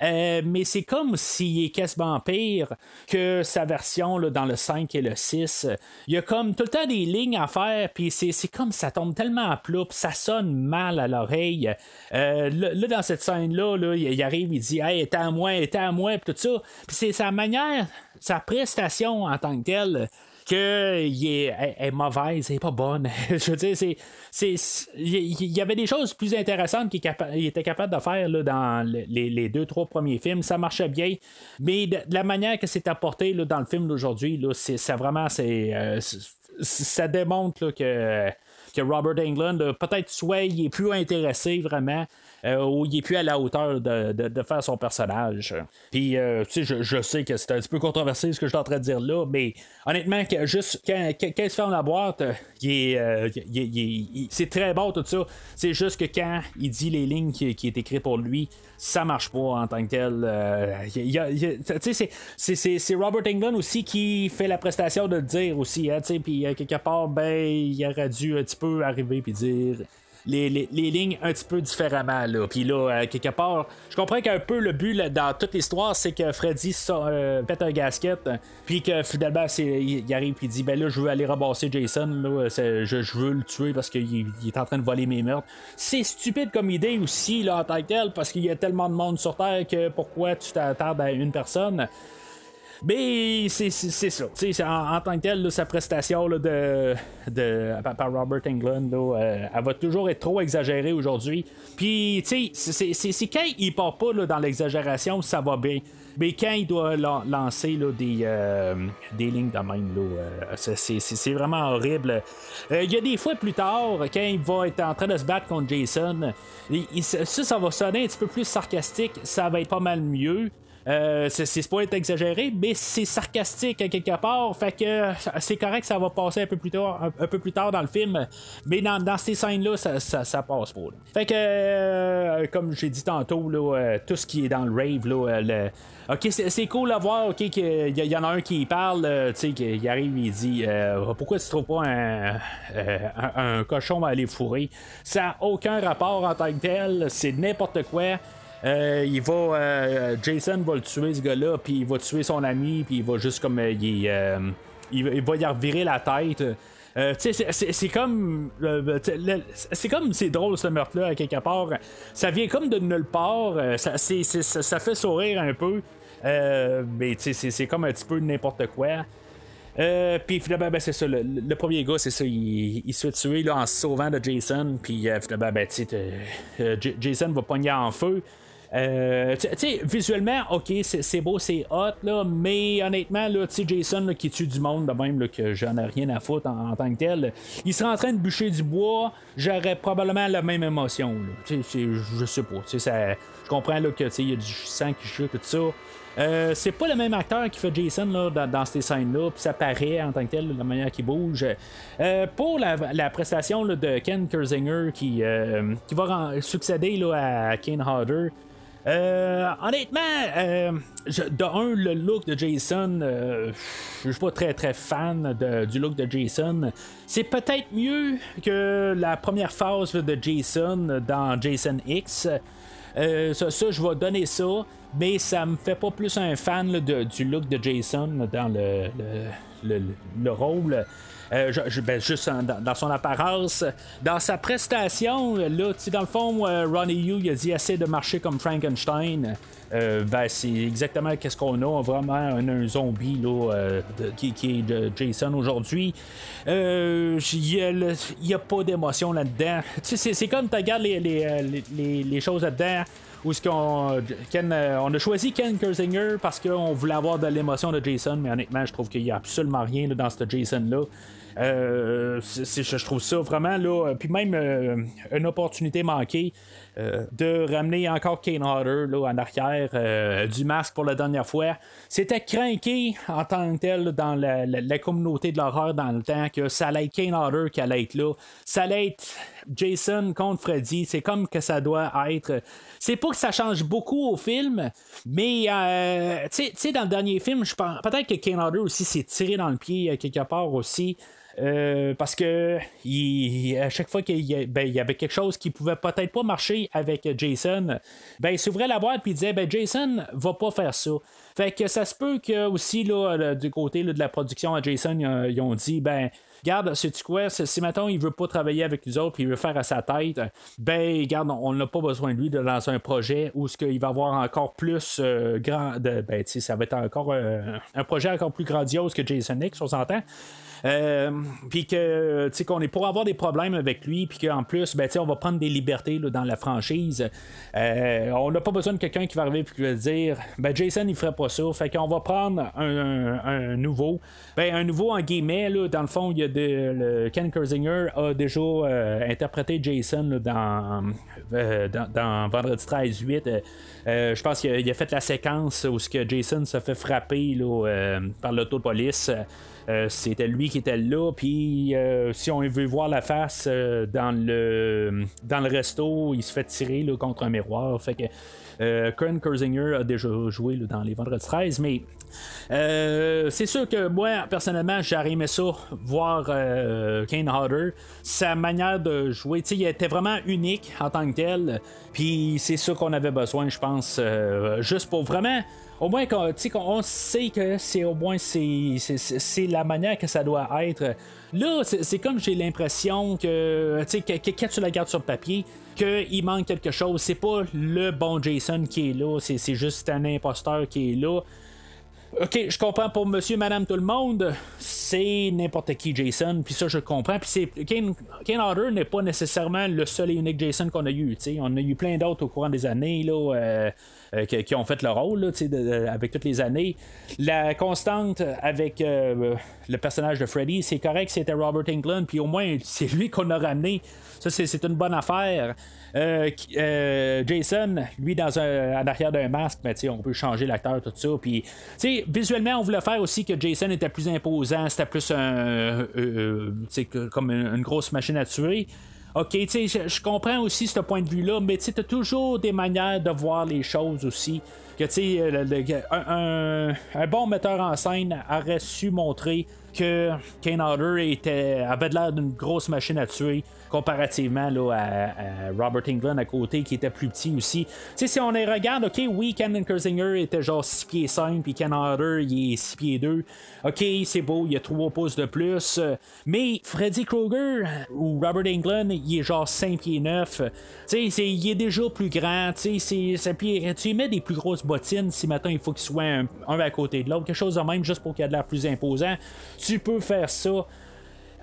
D: Euh, mais c'est comme s'il est quasiment pire que sa version là, dans le 5 et le 6. Il y a comme tout le temps des lignes à faire, puis c'est comme ça tombe tellement à plat, puis ça sonne mal à l'oreille. Euh, là, dans cette scène-là, là, il, arrive, il dit Hey, à moi, était à moi, puis tout ça. Puis c'est sa manière, sa prestation en tant que telle que il est, est mauvaise, elle est pas bonne. Je veux dire, c'est, il y avait des choses plus intéressantes qu'il était capable de faire là, dans le- les, deux, trois premiers films. Ça marchait bien, mais de, la manière que c'est apporté là, dans le film d'aujourd'hui, c'est, ça vraiment, c'est, euh, ça démontre là, que que Robert Englund, peut-être soit il est plus intéressé vraiment, euh, ou il est plus à la hauteur de, de- faire son personnage. Puis, euh, tu sais, je, je sais que c'est un petit peu controversé ce que je suis en train de dire là, mais honnêtement, juste quand, il se ferme la boîte, euh, il est, c'est très bon tout ça. C'est juste que quand il dit les lignes qui, qui est écrites pour lui, ça marche pas en tant que tel. Tu sais, c'est- Robert Englund aussi qui fait la prestation de le dire aussi, hein, tu puis quelque part, ben, il aurait dû un petit peu arriver puis dire les, lignes un petit peu différemment. Là. Puis là, euh, quelque part, je comprends qu'un peu le but dans toute l'histoire, c'est que Freddy so- euh, pète un gasket, puis que finalement, il, arrive et il dit Ben là, je veux aller rabasser Jason, là, je, veux le tuer parce qu'il il est en train de voler mes meurtres. C'est stupide comme idée aussi, là, en tant que tel, parce qu'il y a tellement de monde sur Terre que pourquoi tu t'attardes à une personne? Mais c'est ça. En, en tant que tel, sa prestation de, de, par, Robert Englund, euh, elle va toujours être trop exagérée aujourd'hui. Puis, tu sais, c'est- quand il part pas dans l'exagération, ça va bien. Mais quand il doit lan- lancer des, euh, des lignes de même, euh, c'est- vraiment horrible. Il y a des fois plus tard, quand il va être en train de se battre contre Jason, il- ça va sonner un petit peu plus sarcastique, ça va être pas mal mieux. Euh, c'est pas être exagéré, mais c'est sarcastique quelque part. Fait que c'est correct, ça va passer un peu plus tard, dans le film. Mais dans, ces scènes-là, ça, passe pas. Fait que, euh, comme j'ai dit tantôt, euh, tout ce qui est dans le rave, là, ok, c'est cool à voir, ok, qu'il y, en a un qui parle, euh, tu sais, arrive, il dit, pourquoi tu trouves pas un, un cochon à aller fourrer Ça n'a aucun rapport en tant que tel, c'est n'importe quoi. Euh, il va euh, Jason va le tuer ce gars-là puis il va tuer son ami puis il va juste comme euh, il, euh, il, va- y revirer la tête Euh, c'est- comme c'est comme c'est drôle ce meurtre là à quelque part ça vient comme de nulle part ça, ça, fait sourire un peu mais c'est- comme un petit peu n'importe quoi. Puis finalement, ben, c'est ça, le, premier gars, c'est ça, il, se fait tuer là, en se sauvant de Jason, puis finalement, ben, Jason va pogner en feu. Euh, tu sais, visuellement, ok, c'est beau, c'est hot, là, mais honnêtement, là, tu Jason là, qui tue du monde de même, là, que j'en ai rien à foutre en, tant que tel, il serait en train de bûcher du bois, j'aurais probablement la même émotion. Tu sais, je sais pas, tu sais, je comprends là, que il y a du sang qui chute, tout ça. Euh, c'est pas le même acteur qui fait Jason là, dans, ces scènes-là, puis ça paraît en tant que tel, la manière qu'il bouge. Euh, pour la, prestation là, de Ken Kersinger qui, euh, qui va succéder là, à Kane Hodder, euh, honnêtement, euh, de un, le look de Jason, euh, je suis pas très très fan de- du look de Jason. C'est peut-être mieux que la première phase de Jason dans Jason X. Euh, ça, je vais donner ça, mais ça me fait pas plus un fan de- du look de Jason dans le, le- le rôle. Euh, ben, juste dans, son apparence. Dans sa prestation, là, dans le fond, euh, Ronnie Yu il a dit assez de marcher comme Frankenstein. Euh, ben, c'est exactement qu'est-ce qu'on a, vraiment un, un zombie là, qui, est de Jason aujourd'hui. Il n'y a, pas d'émotion là-dedans. C'est, comme tu regardes les, choses là-dedans. Où euh, on a choisi Ken Kersinger parce qu'on voulait avoir de l'émotion de Jason, mais honnêtement, je trouve qu'il n'y a absolument rien dans ce Jason-là. Euh, je trouve ça vraiment là. Puis même euh, une opportunité manquée euh, de ramener encore Kane Hodder en arrière euh, du masque pour la dernière fois. C'était craqué en tant que tel dans la, communauté de l'horreur dans le temps que ça allait être Kane Hodder qui allait être là. Ça allait être Jason contre Freddy. C'est comme que ça doit être. C'est pas que ça change beaucoup au film, mais euh, tu sais- dans le dernier film, je pense peut-être que Kane Hodder aussi s'est tiré dans le pied euh, quelque part aussi. Euh, parce que à chaque fois qu'il ben, y avait quelque chose qui pouvait peut-être pas marcher avec Jason, ben il s'ouvrait la boîte puis il disait ben Jason va pas faire ça. Fait que ça se peut que aussi là, du côté de la production à Jason, ils, ont- dit ben Garde, sais-tu quoi, si mettons il veut pas travailler avec nous autres puis il veut faire à sa tête, ben garde, on n'a pas besoin de lui de lancer un projet où ce qu'il va avoir encore plus euh, grand de, ben ça va être encore euh, un projet encore plus grandiose que Jason X, on s'entend. Euh, puis que tu qu'on est pour avoir des problèmes avec lui puis qu'en plus ben on va prendre des libertés là, dans la franchise. Euh, on n'a pas besoin de quelqu'un qui va arriver puis qui va dire ben Jason il ferait pas ça. Fait qu'on va prendre un, nouveau. Ben un nouveau en guillemets là, dans le fond il y a le Ken Kersinger a déjà euh, interprété Jason là, dans, dans, Vendredi 13 8 Euh, euh, je pense qu'il a, fait la séquence où ce que Jason se fait frapper là, par l'auto de police c'était lui qui était là, puis euh, si on veut voir la face euh, dans le dans le resto, il se fait tirer là, contre un miroir. Fait que euh, Kern a déjà joué dans les Vendredis 13, mais euh, c'est sûr que moi, personnellement, j'aurais aimé ça, voir euh, Kane Hodder. Sa manière de jouer, il était vraiment unique en tant que tel. Puis c'est ça qu'on avait besoin, je pense, euh, juste pour vraiment au moins qu'on, qu'on on sait que c'est au moins c'est, la manière que ça doit être. Là, c'est, comme j'ai l'impression que, que, que quand tu la gardes sur papier, qu'il manque quelque chose. C'est pas le bon Jason qui est là, c'est, juste un imposteur qui est là. Ok, je comprends pour monsieur, madame, tout le monde, c'est n'importe qui Jason, puis ça je comprends. Puis c'est Kane, Kane Hodder n'est pas nécessairement le seul et unique Jason qu'on a eu. sais. On a eu plein d'autres au courant des années là, euh, euh, qui, ont fait le rôle là, avec toutes les années. La constante avec euh, le personnage de Freddy, c'est correct, c'était Robert Englund, puis au moins c'est lui qu'on a ramené. Ça, c'est, une bonne affaire. Euh, Jason, lui, dans un, en arrière d'un masque, ben, tu sais, on peut changer l'acteur, tout ça. Puis, visuellement, on voulait faire aussi que Jason était plus imposant, c'était plus un, comme une, une grosse machine à tuer. Ok, tu sais, je, comprends aussi ce point de vue-là, mais tu t'as toujours des manières de voir les choses aussi. Que, tu sais, un bon metteur en scène aurait su montrer que Kane Hodder était, avait l'air d'une grosse machine à tuer comparativement là, à, Robert England à côté qui était plus petit aussi. Si on les regarde, ok, oui, Ken Kersinger était genre 6 pieds 5, puis Ken Hodder il est 6 pieds 2. Ok, c'est beau, il y a 3 pouces de plus. Mais Freddy Krueger ou Robert England, il est genre 5 pieds 9. Tu sais, il est déjà plus grand. Tu sais, tu mets des plus grosses bottines si maintenant il faut qu'il soit un, à côté de l'autre, quelque chose de même juste pour qu'il ait de l'air plus imposant. Tu peux faire ça.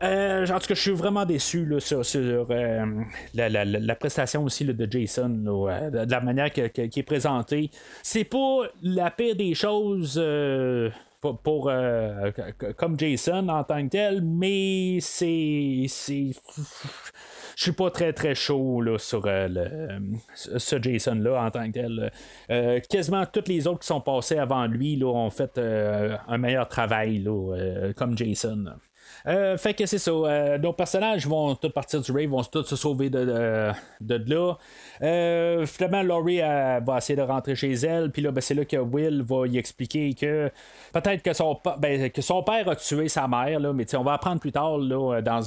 D: Euh, en tout cas, je suis vraiment déçu là, sur, euh, la, prestation aussi de Jason, euh, de, la manière qui est présentée. C'est pas la pire des choses pour, comme Jason en tant que tel, mais c'est. Je suis pas très très chaud là, sur ce Jason-là en tant que tel. quasiment tous les autres qui sont passés avant lui là, ont fait un meilleur travail là, comme Jason. Euh, fait que c'est ça. Euh, nos personnages vont tous partir du rave, vont tous se sauver de, de, là. Euh, finalement, Laurie va essayer de rentrer chez elle. Puis là, ben, c'est là que Will va y expliquer que peut-être que son, ben, père a tué sa mère. Là, mais on va apprendre plus tard là, dans,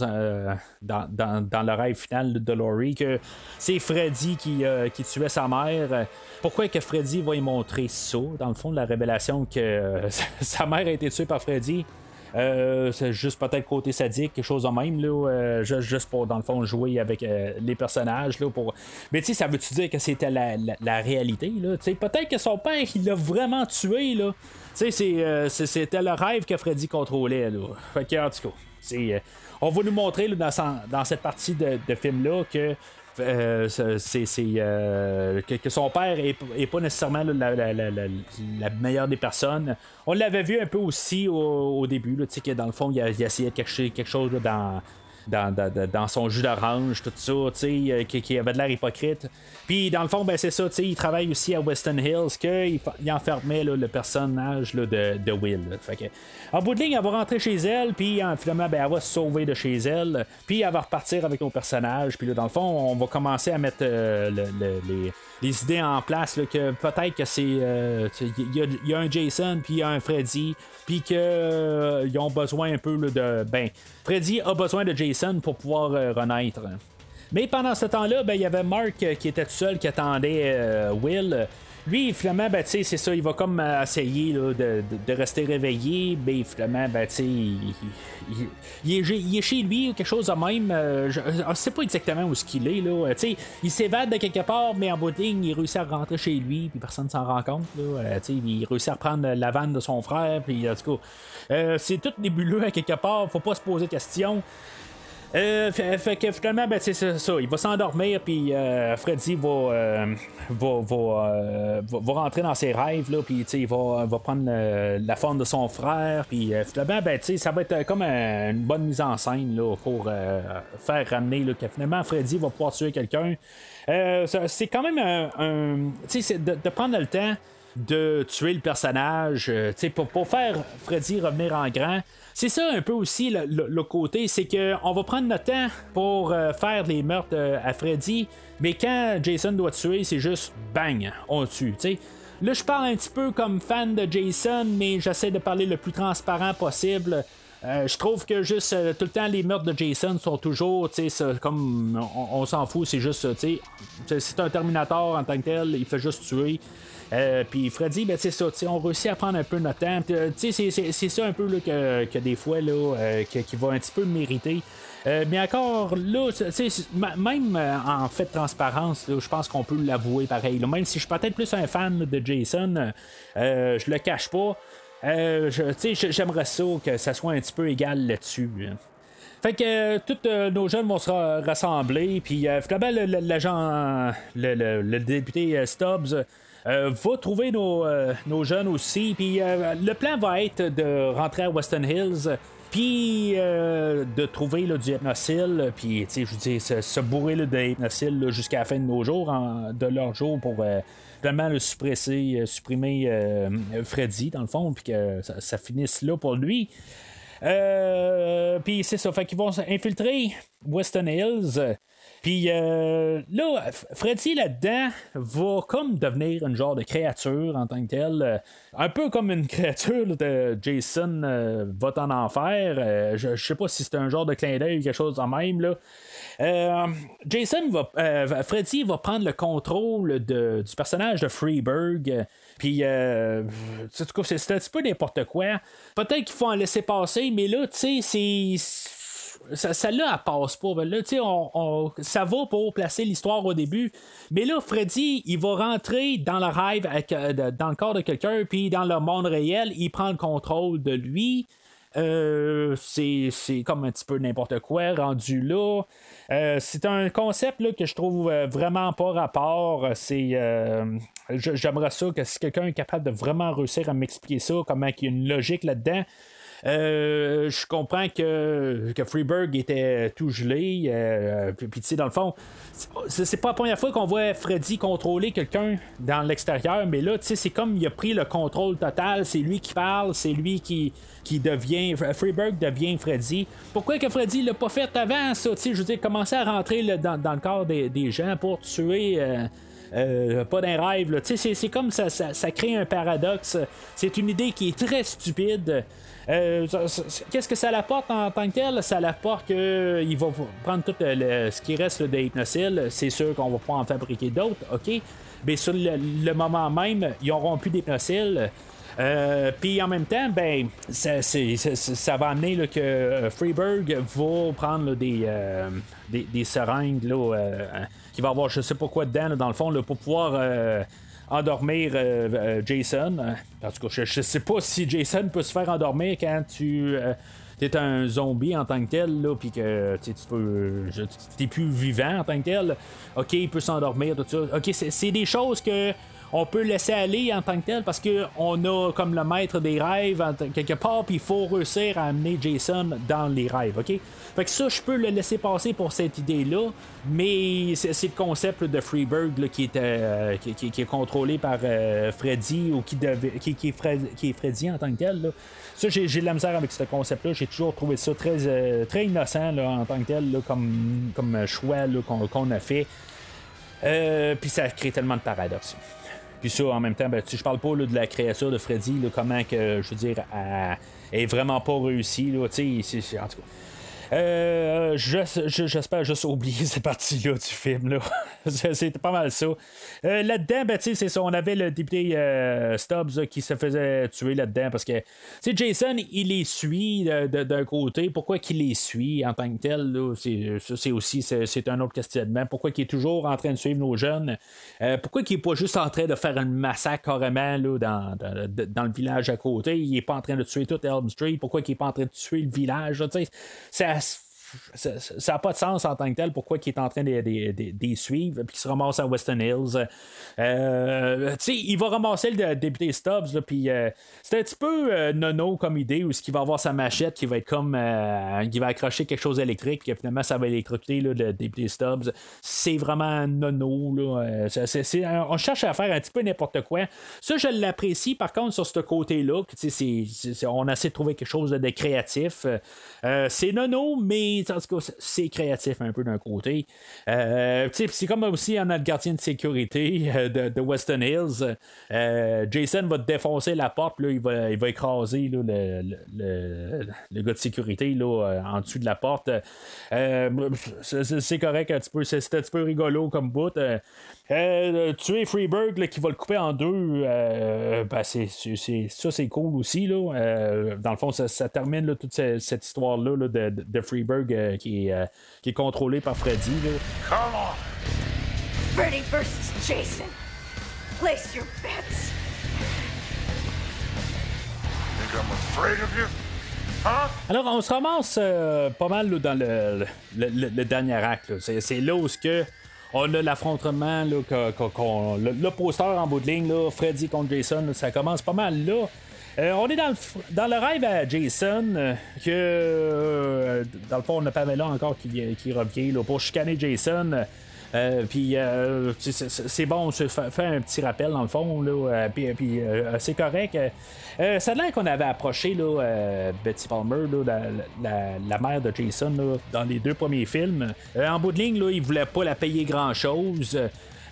D: dans, dans, le rêve final de Laurie que c'est Freddy qui, qui tuait sa mère. Pourquoi que Freddy va y montrer ça? Dans le fond, la révélation que sa mère a été tuée par Freddy? Euh, c'est juste peut-être côté sadique, quelque chose de même, là, euh, juste, pour, dans le fond, jouer avec euh, les personnages. Là, pour... Mais tu sais, ça veut-tu dire que c'était la, la, réalité? Là? Peut-être que son père, il l'a vraiment tué. Là. C'était le rêve que Freddy contrôlait. Là. Fait que, en tout cas, on va nous montrer dans, cette partie de, de film-là que euh, c'est euh, que, son père est, pas nécessairement la, meilleure des personnes. On l'avait vu un peu aussi au, début, là, que dans le fond, il il a essayé de cacher quelque chose dans dans, son jus d'orange, tout ça, euh, qui, qui, avait de l'air hypocrite. Puis dans le fond, ben, c'est ça, il travaille aussi à Weston Hills, qu'il il enfermait le personnage de, Will. En bout de ligne, elle va rentrer chez elle, puis finalement, ben, elle va se sauver de chez elle, puis elle va repartir avec nos personnages. Puis dans le fond, on va commencer à mettre euh, les des idées en place que peut-être que c'est euh, il y, a un Jason puis il y a un Freddy puis qu'ils euh, ont besoin un peu de ben Freddy a besoin de Jason pour pouvoir euh, renaître. Mais pendant ce temps-là, ben, il y avait Mark qui était tout seul, qui attendait Will. Lui, finalement, ben, c'est ça, il va comme essayer de, rester réveillé, mais finalement, ben, il, il, est, chez lui ou quelque chose de même. Euh, je ne sais pas exactement où ce qu'il est. Là. il s'évade de quelque part, mais en bout il réussit à rentrer chez lui, puis personne ne s'en rend compte. Là. Euh, il réussit à prendre la vanne de son frère, puis en tout cas, euh, c'est tout nébuleux à quelque part, faut pas se poser de questions. Euh, fait, que finalement, ben, c'est ça, Il va s'endormir, puis euh, Freddy va, euh, va, va, va, rentrer dans ses rêves, là, puis il va, va prendre la forme de son frère, puis finalement, ben, ça va être comme une bonne mise en scène là, pour faire ramener que finalement Freddy va pouvoir tuer quelqu'un. c'est quand même un. un de, de prendre le temps de tuer le personnage, pour, pour faire Freddy revenir en grand. C'est ça un peu aussi le, côté, c'est qu'on va prendre notre temps pour euh, faire les meurtres euh, à Freddy, mais quand Jason doit tuer, c'est juste bang, on tue. Là, je parle un petit peu comme fan de Jason, mais j'essaie de parler le plus transparent possible. Euh, je trouve que juste tout le temps les meurtres de Jason sont toujours, tu sais, comme on, s'en fout, c'est juste, tu sais, c'est un Terminator en tant que tel, il fait juste tuer. Euh, puis Freddy, ben, c'est ça, on réussit à prendre un peu notre temps. Euh, c'est, ça un peu là, que, que, des fois, là, euh, qui va un petit peu mériter. mais encore là, même en fait transparence, je pense qu'on peut l'avouer pareil. même si je suis peut-être plus un fan de Jason, je le cache pas. J'aimerais ça que ça soit un petit peu égal là-dessus. Fait que tous nos jeunes vont se rassembler, puis finalement, l'agent, le, le, député Stubbs euh, va trouver nos, euh, jeunes aussi. Puis euh, le plan va être de rentrer à Weston Hills. Puis de trouver là, du hypnocile, puis je vous dis, se, bourrer là, de jusqu'à la fin de nos jours, de leur jour, pour vraiment le suppresser, supprimer Freddy, dans le fond, puis que ça, finisse là pour lui. Euh, puis c'est ça, fait qu'ils vont infiltrer Weston Hills. Puis euh, là, Freddy là-dedans va comme devenir une genre de créature en tant que telle. Euh, un peu comme une créature de Jason euh, va en enfer. Je, je sais pas si c'est un genre de clin d'œil ou quelque chose en même. Là. Jason va. Freddy va prendre le contrôle de- du personnage de Freeberg. Puis, euh, c'est un petit peu n'importe quoi. Peut-être qu'il faut en laisser passer, mais là, tu sais, c'est celle-là, elle passe pas. Ben là, on, ça va pour placer l'histoire au début. Mais là, Freddy, il va rentrer dans le rêve, euh, dans le corps de quelqu'un, puis dans le monde réel, il prend le contrôle de lui. Euh, c'est comme un petit peu n'importe quoi rendu là. Euh, c'est un concept là, que je trouve vraiment pas rapport. C'est j'aimerais ça que si quelqu'un est capable de vraiment réussir à m'expliquer ça, comment il y a une logique là-dedans. Euh, je comprends que, que était tout gelé. euh, puis, tu sais, dans le fond, c'est, pas la première fois qu'on voit Freddy contrôler quelqu'un dans l'extérieur, mais là, tu sais, c'est comme il a pris le contrôle total. C'est lui qui parle, c'est lui qui, qui devient. Freeberg devient Freddy. Pourquoi que Freddy l'a pas fait avant ça? Tu sais, je veux dire, commencer à rentrer dans, dans le corps des, des gens pour tuer. Euh, euh, pas d'un rêve. C'est, comme ça, ça, ça crée un paradoxe. C'est une idée qui est très stupide. Euh, Qu'est-ce que ça l'apporte en tant que tel? Ça l'apporte qu'il va prendre tout ce qui reste là, de hypnocile. C'est sûr qu'on va pouvoir en fabriquer d'autres, ok? Mais sur le, moment même, ils auront plus d'hypnocile. Euh, Puis en même temps, ben, ça, va amener que euh, Freeberg va prendre des, euh, des, des seringues là, euh, qui va avoir je sais pas quoi dedans, dans le fond, là, pour pouvoir euh, endormir euh, euh, Jason. En tout cas, je, je sais pas si Jason peut se faire endormir quand tu. T'es un zombie en tant que tel, là, puis que tu peux. plus vivant en tant que tel. Ok, il peut s'endormir, tout ça. Ok, c'est des choses que on peut laisser aller en tant que tel parce que on a comme le maître des rêves quelque part, puis il faut réussir à amener Jason dans les rêves, ok? Fait que ça, je peux le laisser passer pour cette idée-là, mais c'est le concept de Freeberg là, qui, est, euh, qui, est contrôlé par euh, Freddy ou qui, qui, est qui est Freddy en tant que tel. Là. Ça, j'ai de la misère avec ce concept-là. J'ai toujours trouvé ça très, euh, très innocent là, en tant que tel, là, comme, comme choix qu'on qu'on a fait. Puis ça crée tellement de paradoxes. Puis ça, en même temps, ben, je parle pas là, de la créature de Freddy, là, comment que, je veux dire, elle elle est vraiment pas réussie. Là, en tout cas. Euh, je- je- J'espère juste oublier cette partie-là du film. C'était pas mal ça. Euh, là-dedans, ben, c'est ça. On avait le député euh, Stubbs qui se faisait tuer là-dedans parce que Jason, il les suit d'un côté. Pourquoi qu'il les suit en tant que tel? C'est aussi un autre questionnement. Pourquoi qu'il est toujours en train de suivre nos jeunes? Euh, pourquoi qu'il est pas juste en train de faire un massacre carrément là, dans, dans, le village à côté? Il est pas en train de tuer tout Elm Street. Pourquoi qu'il est pas en train de tuer le village? là? Ça ça n'a pas de sens en tant que tel pourquoi il est en train de, les suivre puis qu'il se ramasse à Western Hills. Euh, il va ramasser le député Stubbs, puis euh, c'est un petit peu euh, nono comme idée où ce va avoir sa machette qui va être comme qui va accrocher quelque chose d'électrique puis finalement ça va électrocuter là, le député Stubbs. C'est vraiment nono. Là, on cherche à faire un petit peu n'importe quoi. Ça, je l'apprécie par contre sur ce côté-là. on essaie de trouver quelque chose de créatif. C'est nono, mais c'est- créatif un peu d'un côté. Euh, c'est comme aussi en notre gardien de sécurité euh, de, Weston Hills. Euh, Jason va défoncer la porte, là, il, va, il va écraser le, le, le- le gars de sécurité là, en dessous de la porte. C'est- correct un c'est un petit peu rigolo comme bout. Euh, tuer Freeberg là, qui va le couper en deux, euh, ben, c'est, ça c'est cool aussi. Là. Euh, dans le fond, ça, ça termine là, toute cette, cette histoire-là là, de, de- Freeberg euh, qui, est, euh, qui est contrôlé par Freddy. Là.
B: Come on!
A: Freddy versus Jason. Place your bets.
B: Think I'm afraid of you? Huh?
D: Alors, on se ramasse euh, pas mal là, dans le, le, le- le dernier acte. là. C'est, c'est là où ce que on a l'affrontement, poster en bout de ligne, là, Freddy contre Jason, ça commence pas mal là. Euh, on est dans le, dans le rêve à Jason, euh, que euh, dans le fond, on a Pamela encore qui, qui revient là, pour chicaner Jason. Euh, puis euh, c'est- bon, se fa- faire un petit rappel dans le fond, là, euh, puis, euh, c'est correct. Euh, ça a l'air qu'on avait approché Betty Palmer, la, mère de Jason, dans les deux premiers films. En bout de ligne, là, il voulait pas la payer grand-chose.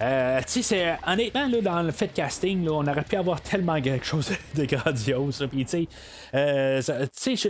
D: Euh, tu sais, c'est honnêtement là, dans le fait de casting, là, on aurait pu avoir tellement quelque chose de grandiose. Puis tu sais, euh,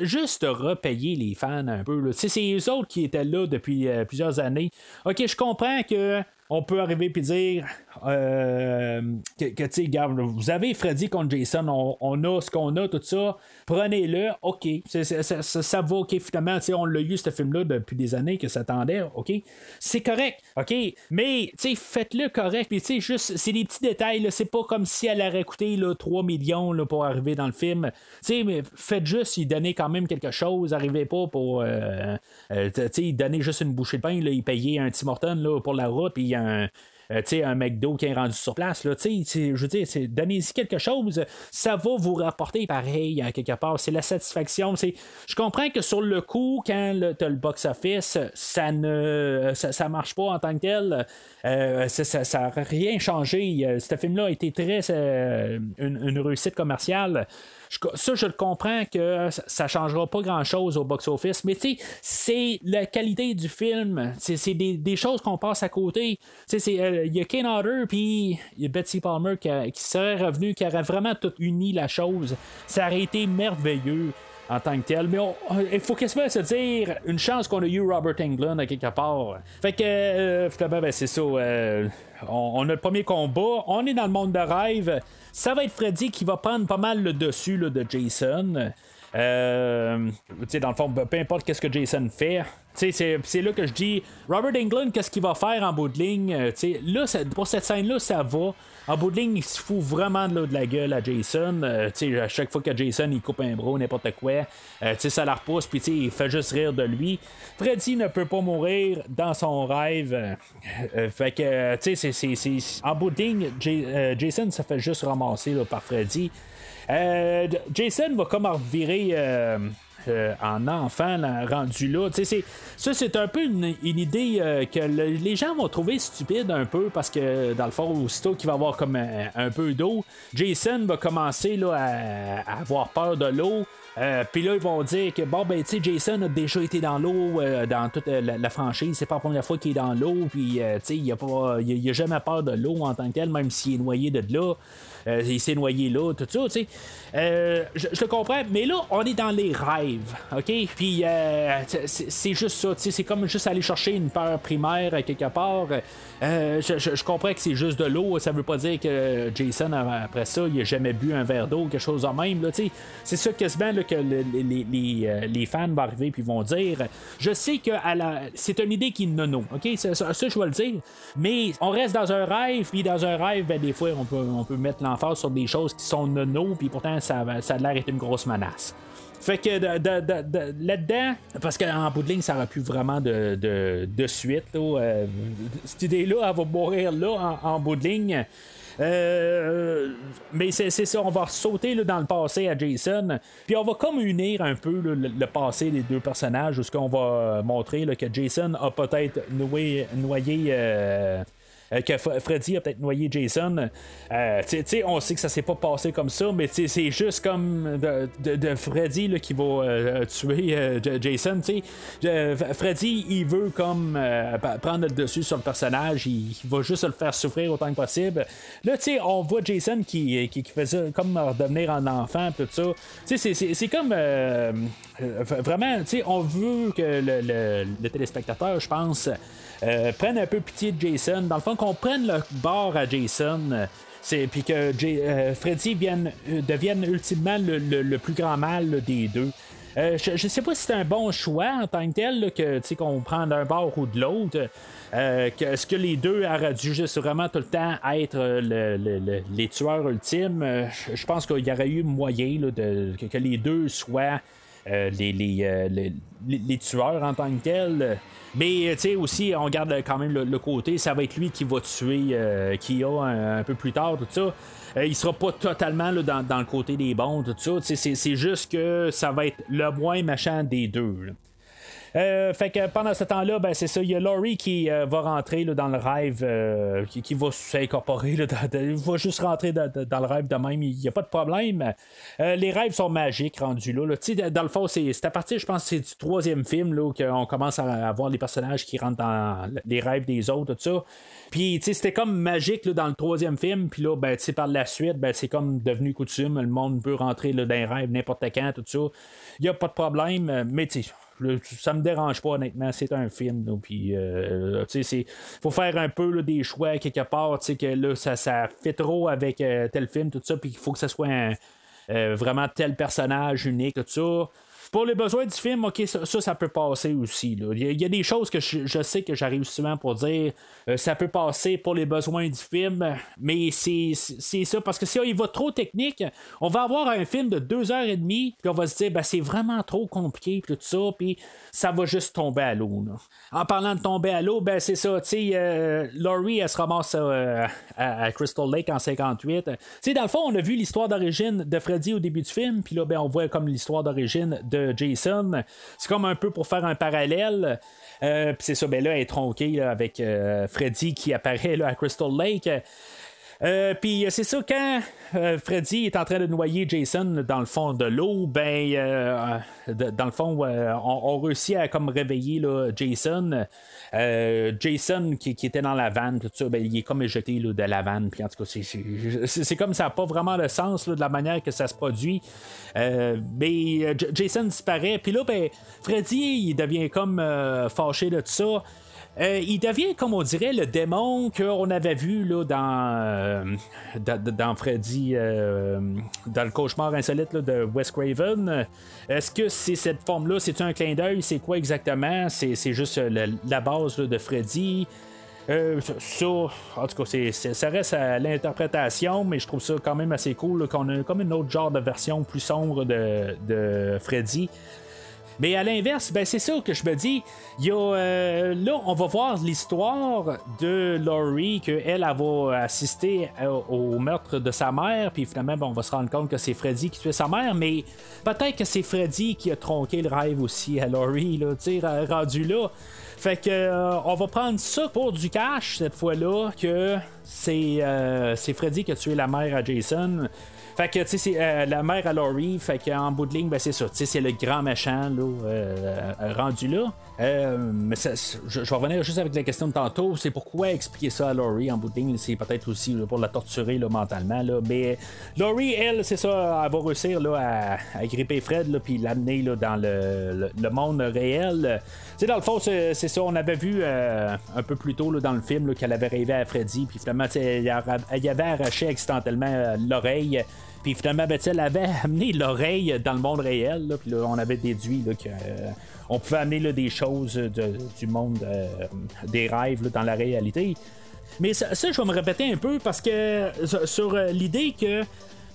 D: juste repayer les fans un peu. Tu sais, c'est eux autres qui étaient là depuis euh, plusieurs années. Ok, je comprends que on peut arriver puis dire euh, que, tu sais, regarde, vous avez Freddy contre Jason, on, on a ce qu'on a, tout ça, prenez-le, ok, ça, ça- va, ok, finalement, on l'a eu, ce film-là, depuis des années que ça attendait, ok, c'est correct, ok, mais, tu sais, faites-le correct, puis tu sais, juste, c'est des petits détails, c'est pas comme si elle aurait coûté, là, 3 millions, là, pour arriver dans le film, tu sais, mais faites juste, y donner quand même quelque chose, arrivez pas pour, euh, euh, tu sais, donner juste une bouchée de pain, là, y payer un Tim Horton, pour la route, puis un euh, un McDo qui est rendu sur place. Là, je veux dire, donnez-y quelque chose, ça va vous rapporter pareil quelque part. C'est la satisfaction. Je comprends que sur le coup, quand tu as le box-office, ça ne ça, marche pas en tant que tel. Euh, ça- n'a rien changé. Euh, Ce film-là a été très euh, une réussite commerciale. Je- ça, je le comprends que ça- ça changera pas grand-chose au box-office, mais tu sais, c'est la qualité du film. C'est des, des choses qu'on passe à côté. Tu sais, euh, Il y a Ken Hodder, puis Betsy Palmer qui, serait revenu, qui aurait vraiment tout uni la chose. Ça aurait été merveilleux en tant que tel. Mais on- il faut quasiment se dire une chance qu'on a eu Robert Englund à quelque part. Fait que euh, ben, c'est ça. euh, on, a le premier combat. On est dans le monde de rêve. Ça va être Freddy qui va prendre pas mal le dessus de Jason. Euh, dans le fond, peu importe qu'est-ce que Jason fait. C'est, là que je dis Robert Englund, qu'est-ce qu'il va faire en bout de ligne Euh, tu sais, là, pour cette scène-là, ça va. En bout de ligne, il se fout vraiment de, de la gueule à Jason. Euh, à chaque fois que Jason il coupe un bras, n'importe quoi, euh, ça la repousse, puis il fait juste rire de lui. Freddy ne peut pas mourir dans son rêve. Fait que, tu sais, en bout de ligne, Jason se fait juste ramasser là, par Freddy. Euh, Jason va comme revirer. euh, euh, en enfant là, rendu là. C'est- ça, c'est un peu une, idée euh, que le- les gens vont trouver stupide un peu parce que dans le fond, aussitôt qu'il va avoir comme un, un peu d'eau, Jason va commencer là, à avoir peur de l'eau. Euh, Puis là, ils vont dire que bon, ben, tu sais, Jason a déjà été dans l'eau euh, dans toute euh, la, franchise. C'est pas la première fois qu'il est dans l'eau. Puis, tu sais, il a, pas- il il a jamais peur de l'eau en tant que tel, même s'il est noyé de là. Il s'est noyé là, tout ça, tu sais. Je, le comprends, mais là, on est dans les rêves, OK? Puis c'est juste ça, tu sais, c'est comme juste aller chercher une peur primaire quelque part. Je, comprends que c'est juste de l'eau, ça veut pas dire que Jason, après ça, il a jamais bu un verre d'eau, quelque chose de même, là, tu sais. C'est ça quasiment là, que le- les, les- euh, les fans vont arriver puis vont dire. Je sais que la- c'est une idée qui est nono, OK? Ça, je vais le dire. Mais on reste dans un rêve, puis dans un rêve, ben, des fois, on peut, on peut mettre l'emphase sur des choses qui sont nono, puis pourtant, ça, ça a l'air d'être une grosse menace. Fait que de- de- de- de- là-dedans, parce qu'en bout de ligne, ça n'aura plus vraiment de, suite. euh, cette idée-là, elle va mourir là en bout de ligne. Euh, mais c'est ça, on va sauter dans le passé à Jason, puis on va comme unir un peu le, passé des deux personnages, où ce qu'on va montrer que Jason a peut-être noyé, euh, que F- Freddy a peut-être noyé Jason. Euh, on sait que ça s'est pas passé comme ça, mais c'est juste comme de, Freddy qui va euh, tuer euh, Jason. Euh, Freddy, il veut comme euh, prendre le dessus sur le personnage, il, va juste le faire souffrir autant que possible. Là, tu on voit Jason qui, qui, fait ça comme redevenir un enfant, tout ça. C'est- comme euh, euh, vraiment, on veut que le, le- le téléspectateur, je pense, euh, prenne un peu pitié de Jason. Dans le fond, qu'on prenne le bord à Jason. puis que euh, Freddy euh, devienne ultimement le, plus grand mal des deux. Je, je sais pas si c'est un bon choix en tant que tel, que, qu'on prend d'un bord ou de l'autre. Est-ce que les deux auraient dû juste vraiment tout le temps être le- le- le- les tueurs ultimes? Je, pense qu'il y aurait eu moyen que, les deux soient les, les, euh, les- les- tueurs en tant que tels. Mais euh, tu sais aussi, on garde quand même le, côté, ça va être lui qui va tuer euh, Kia un, un peu plus tard, tout ça. Euh, il sera pas totalement dans, dans le côté des bons, tout ça. C'est juste que ça va être le moins machin des deux. Euh, fait que pendant ce temps-là, ben, c'est ça, il y a Laurie qui euh, va rentrer dans le rêve, euh, qui, va s'incorporer, il va juste rentrer dans, le rêve de même, il n'y a pas de problème. Les rêves sont magiques rendus là. là. Dans le fond, c'est à partir, je pense, c'est du troisième film qu'on commence à avoir les personnages qui rentrent dans les rêves des autres, tout ça. Puis, c'était comme magique dans le troisième film, puis là, ben, par la suite, ben, c'est comme devenu coutume, le monde peut rentrer dans les rêves n'importe quand, tout ça. Il n'y a pas de problème, mais tu sais, ça me dérange pas honnêtement. C'est un film là, puis euh, c'est faut faire un peu là, des choix quelque part que là ça ça fait trop avec euh, tel film tout ça puis il faut que ça soit euh, vraiment tel personnage unique tout ça pour les besoins du film, ok, ça, ça, peut passer aussi. Il, y a, des choses que je, sais que j'arrive souvent pour dire euh, ça peut passer pour les besoins du film, mais c'est ça, parce que si il va trop technique, on va avoir un film de deux heures et demie, puis on va se dire ben, c'est vraiment trop compliqué, puis tout ça, puis ça va juste tomber à l'eau. En parlant de tomber à l'eau, ben c'est ça, tu sais, euh, Laurie, elle se ramasse euh, à, à Crystal Lake en 58. Tu sais, dans le fond, on a vu l'histoire d'origine de Freddy au début du film, puis là, ben, on voit comme l'histoire d'origine de Jason. C'est comme un peu pour faire un parallèle. Euh, c'est ça, ben là, elle est tronquée avec euh, Freddy qui apparaît là, à Crystal Lake. Euh, puis c'est ça, quand euh, Freddy est en train de noyer Jason dans le fond de l'eau, ben, euh, dans le fond, euh, on, réussit à comme réveiller Jason. Euh, Jason qui, était dans la vanne, tout ça, ben, il est comme éjecté de la vanne. Puis en tout cas, c'est- comme ça n'a pas vraiment de sens de la manière que ça se produit. Euh, mais euh, Jason disparaît. Puis là, ben, Freddy, il devient comme euh, fâché de tout ça. Euh, il devient, comme on dirait, le démon qu'on avait vu là, dans, euh, dans, dans Freddy, euh, dans le cauchemar insolite de Wes Craven. Est-ce que c'est cette forme-là? C'est un clin d'œil? C'est quoi exactement? C'est, juste la base de Freddy? Euh, ça, en tout cas, ça reste à l'interprétation, mais je trouve ça quand même assez cool qu'on a comme une autre genre de version plus sombre de, de Freddy. Mais à l'inverse, ben c'est ça que je me dis. Euh, là, on va voir l'histoire de Laurie, qu'elle elle va assister euh, au meurtre de sa mère, puis finalement, ben, on va se rendre compte que c'est Freddy qui tuait sa mère, mais peut-être que c'est Freddy qui a tronqué le rêve aussi à Laurie, là, rendu là. Fait que euh, on va prendre ça pour du cash cette fois-là, que c'est c'est Freddy qui a tué la mère à Jason. Fait que, tu sais, euh, la mère à Laurie, fait qu'en bout de ligne, ben, c'est ça, tu sais, c'est le grand méchant, là, euh, rendu là. Euh, mais ça- je, je vais revenir juste avec la question de tantôt, c'est pourquoi expliquer ça à Laurie en bout de ligne, c'est peut-être aussi pour la torturer là, mentalement, là, mais Laurie, elle, c'est ça, elle va réussir là, à, à gripper Fred, puis l'amener là, dans le, monde réel. Tu sais, dans le fond, c'est ça, on avait vu un peu plus tôt là, dans le film qu'elle avait rêvé à Freddy, puis finalement, elle, elle avait arraché accidentellement l'oreille. Puis finalement, ben, elle avait amené l'oreille dans le monde réel. Puis là, on avait déduit là, que, euh, on pouvait amener des choses du monde euh, des rêves dans la réalité. Mais ça, je vais me répéter un peu parce que sur- sur euh, l'idée que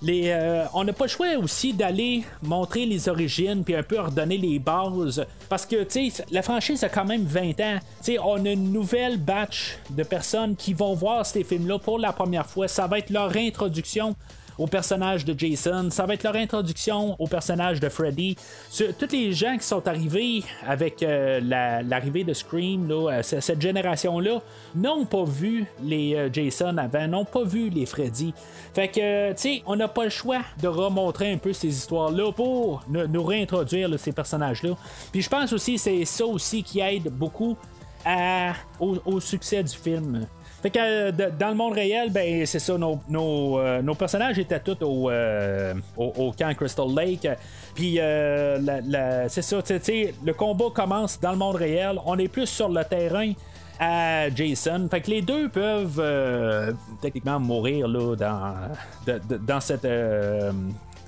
D: les, euh, on n'a pas le choix aussi d'aller montrer les origines puis un peu redonner les bases parce que la franchise a quand même 20 ans. On a une nouvelle batch de personnes qui vont voir ces films là pour la première fois. Ça va être leur introduction au personnage de Jason, ça va être leur introduction au personnage de Freddy. Tous les gens qui sont arrivés avec euh, la- l'arrivée de Scream, euh, cette génération-là, n'ont pas vu les euh, Jason avant, n'ont pas vu les Freddy. Fait que, tu sais, on n'a pas le choix de remontrer un peu ces histoires-là pour nous réintroduire ces personnages-là. Puis je pense aussi c'est ça aussi qui aide beaucoup au succès du film. Fait que euh, dans le monde réel, ben c'est ça, nos, nos, euh, personnages étaient tous au, euh, au, au camp Crystal Lake. Puis c'est ça, le combat commence dans le monde réel. On est plus sur le terrain à Jason. Fait que les deux peuvent techniquement mourir là, dans, dans, cette,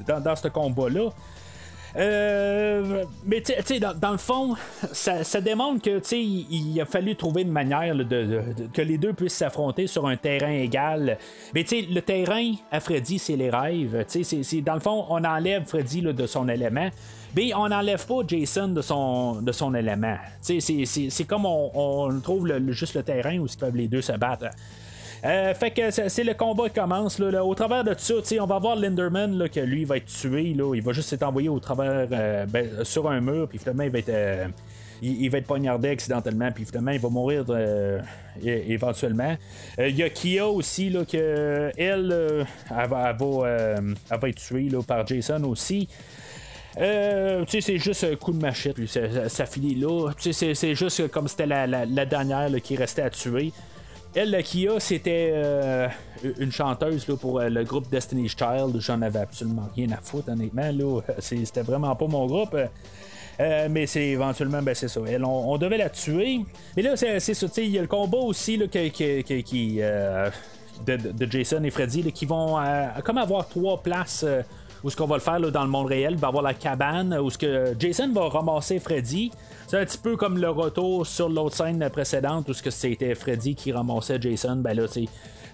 D: dans ce combat-là. Euh, mais tu sais, dans, le fond, ça, démontre que tu il, il a fallu trouver une manière de, que les deux puissent s'affronter sur un terrain égal. Mais tu sais, le terrain à Freddy, c'est les rêves. Tu sais, dans le fond, on enlève Freddy de son élément. Mais on n'enlève pas Jason de son, de son élément. C'est- comme on, trouve juste le terrain où ils peuvent les deux se battre. Euh, fait que c'est le combat qui commence. Là. Au travers de tout ça, on va voir Linderman là, que lui va être tué. Là. Il va juste être envoyé au travers euh, ben, sur un mur. Puis finalement, il va être. euh, il, va être poignardé accidentellement, puis finalement, il va mourir euh, éventuellement. Il y a Kia aussi, là, que elle, elle, va, va, elle va être tuée là, par Jason aussi. Euh, c'est juste un coup de machette, puis ça, finit là. C'est juste comme c'était la, la- la dernière là, qui restait à tuer. Elle, Kia, c'était euh, une chanteuse là, pour euh, le groupe Destiny's Child. J'en avais absolument rien à foutre, honnêtement. Là. C'est- C'était vraiment pas mon groupe. Euh, mais c'est éventuellement, ben c'est ça. Elle, on, devait la tuer. Mais là, c'est c'est ça. Il y a le combat aussi là, qui. euh, de, Jason et Freddy qui vont euh, comme avoir trois places euh, où ce qu'on va le faire là, dans le monde réel. Il va avoir la cabane où ce que Jason va ramasser Freddy. C'est un petit peu comme le retour sur l'autre scène précédente où ce que c'était Freddy qui ramassait Jason. Ben là, c'est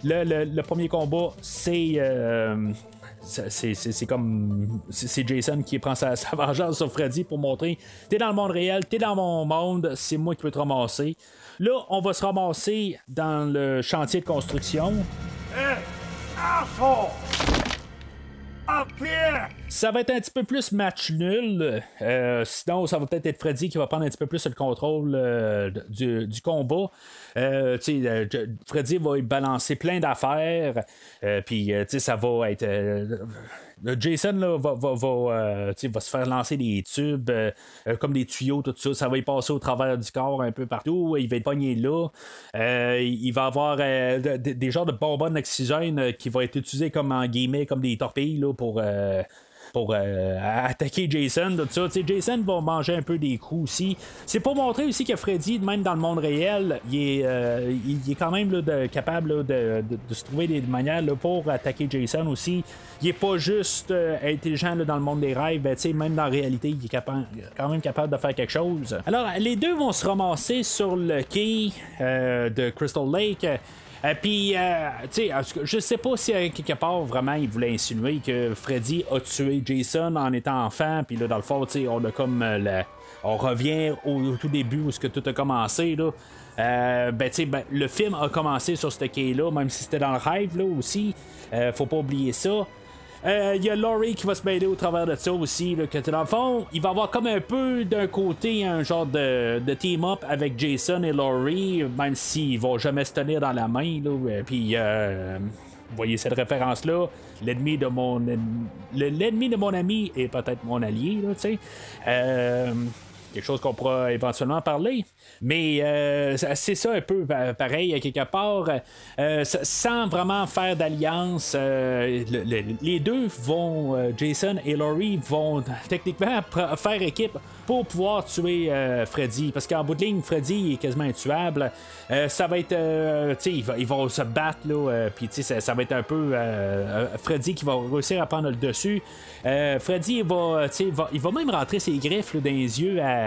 D: le, le- premier combat, c'est euh, c'est- comme c'est Jason qui prend sa, sa vengeance sur Freddy pour montrer t'es dans le monde réel, t'es dans mon monde, c'est moi qui peux te ramasser. Là, on va se ramasser dans le chantier de construction.
B: Hey, here!
D: Ça va être un petit peu plus match nul. Euh, sinon, ça va peut-être être Freddy qui va prendre un petit peu plus le contrôle euh, du, du combat. Euh, Freddy va balancer plein d'affaires. Puis, ça va être. Euh, Jason là, va, va, va, euh, va se faire lancer des tubes euh, comme des tuyaux, tout ça. Ça va y passer au travers du corps un peu partout. Il va être pogné là. Il va avoir de- de- des genres de bonbonnes d'oxygène qui vont être utilisés comme en guillemets, comme des torpilles là, pour. Pour euh, attaquer Jason, tout ça. Tu sais, Jason va manger un peu des coups aussi. C'est pour montrer aussi que Freddy, même dans le monde réel, il est, euh, il est quand même là, capable là, de, de- de se trouver des manières là, pour attaquer Jason aussi. Il est pas juste euh, intelligent dans le monde des rêves, ben, même dans la réalité, il est capa- quand même capable de faire quelque chose. Alors, les deux vont se ramasser sur le quai euh, de Crystal Lake. Euh, Puis, euh, tu sais, je sais pas si à quelque part vraiment il voulait insinuer que Freddy a tué Jason en étant enfant. Puis là, dans le fond, tu sais, on a comme euh, le- on revient au, tout début où ce que tout a commencé là. Euh, ben, ben, le film a commencé sur ce quai-là, même si c'était dans le rêve là aussi. Euh, faut pas oublier ça. Euh, Il y a Laurie qui va se mêler au travers de ça aussi. Que dans le fond, il va avoir comme un peu d'un côté un genre de, team-up avec Jason et Laurie, même s'ils vont jamais se tenir dans la main. Là, Euh, puis, euh, vous voyez cette référence-là. L'ennemi de mon en- le- l'ennemi de mon ami est peut-être mon allié, tu sais. Quelque chose qu'on pourra éventuellement parler. Mais euh, c'est ça un peu pa- pareil, quelque part. Euh, sans vraiment faire d'alliance, euh, le- le- les deux vont, Jason et Laurie vont techniquement faire équipe pour pouvoir tuer Freddy. Parce qu'en bout de ligne, Freddy est quasiment intuable. Ça va être. tu ils, vont se battre, là. Puis, ça, va être un peu Freddy qui va réussir à prendre le dessus. Freddy il va, va- il va même rentrer ses griffes dans les yeux à,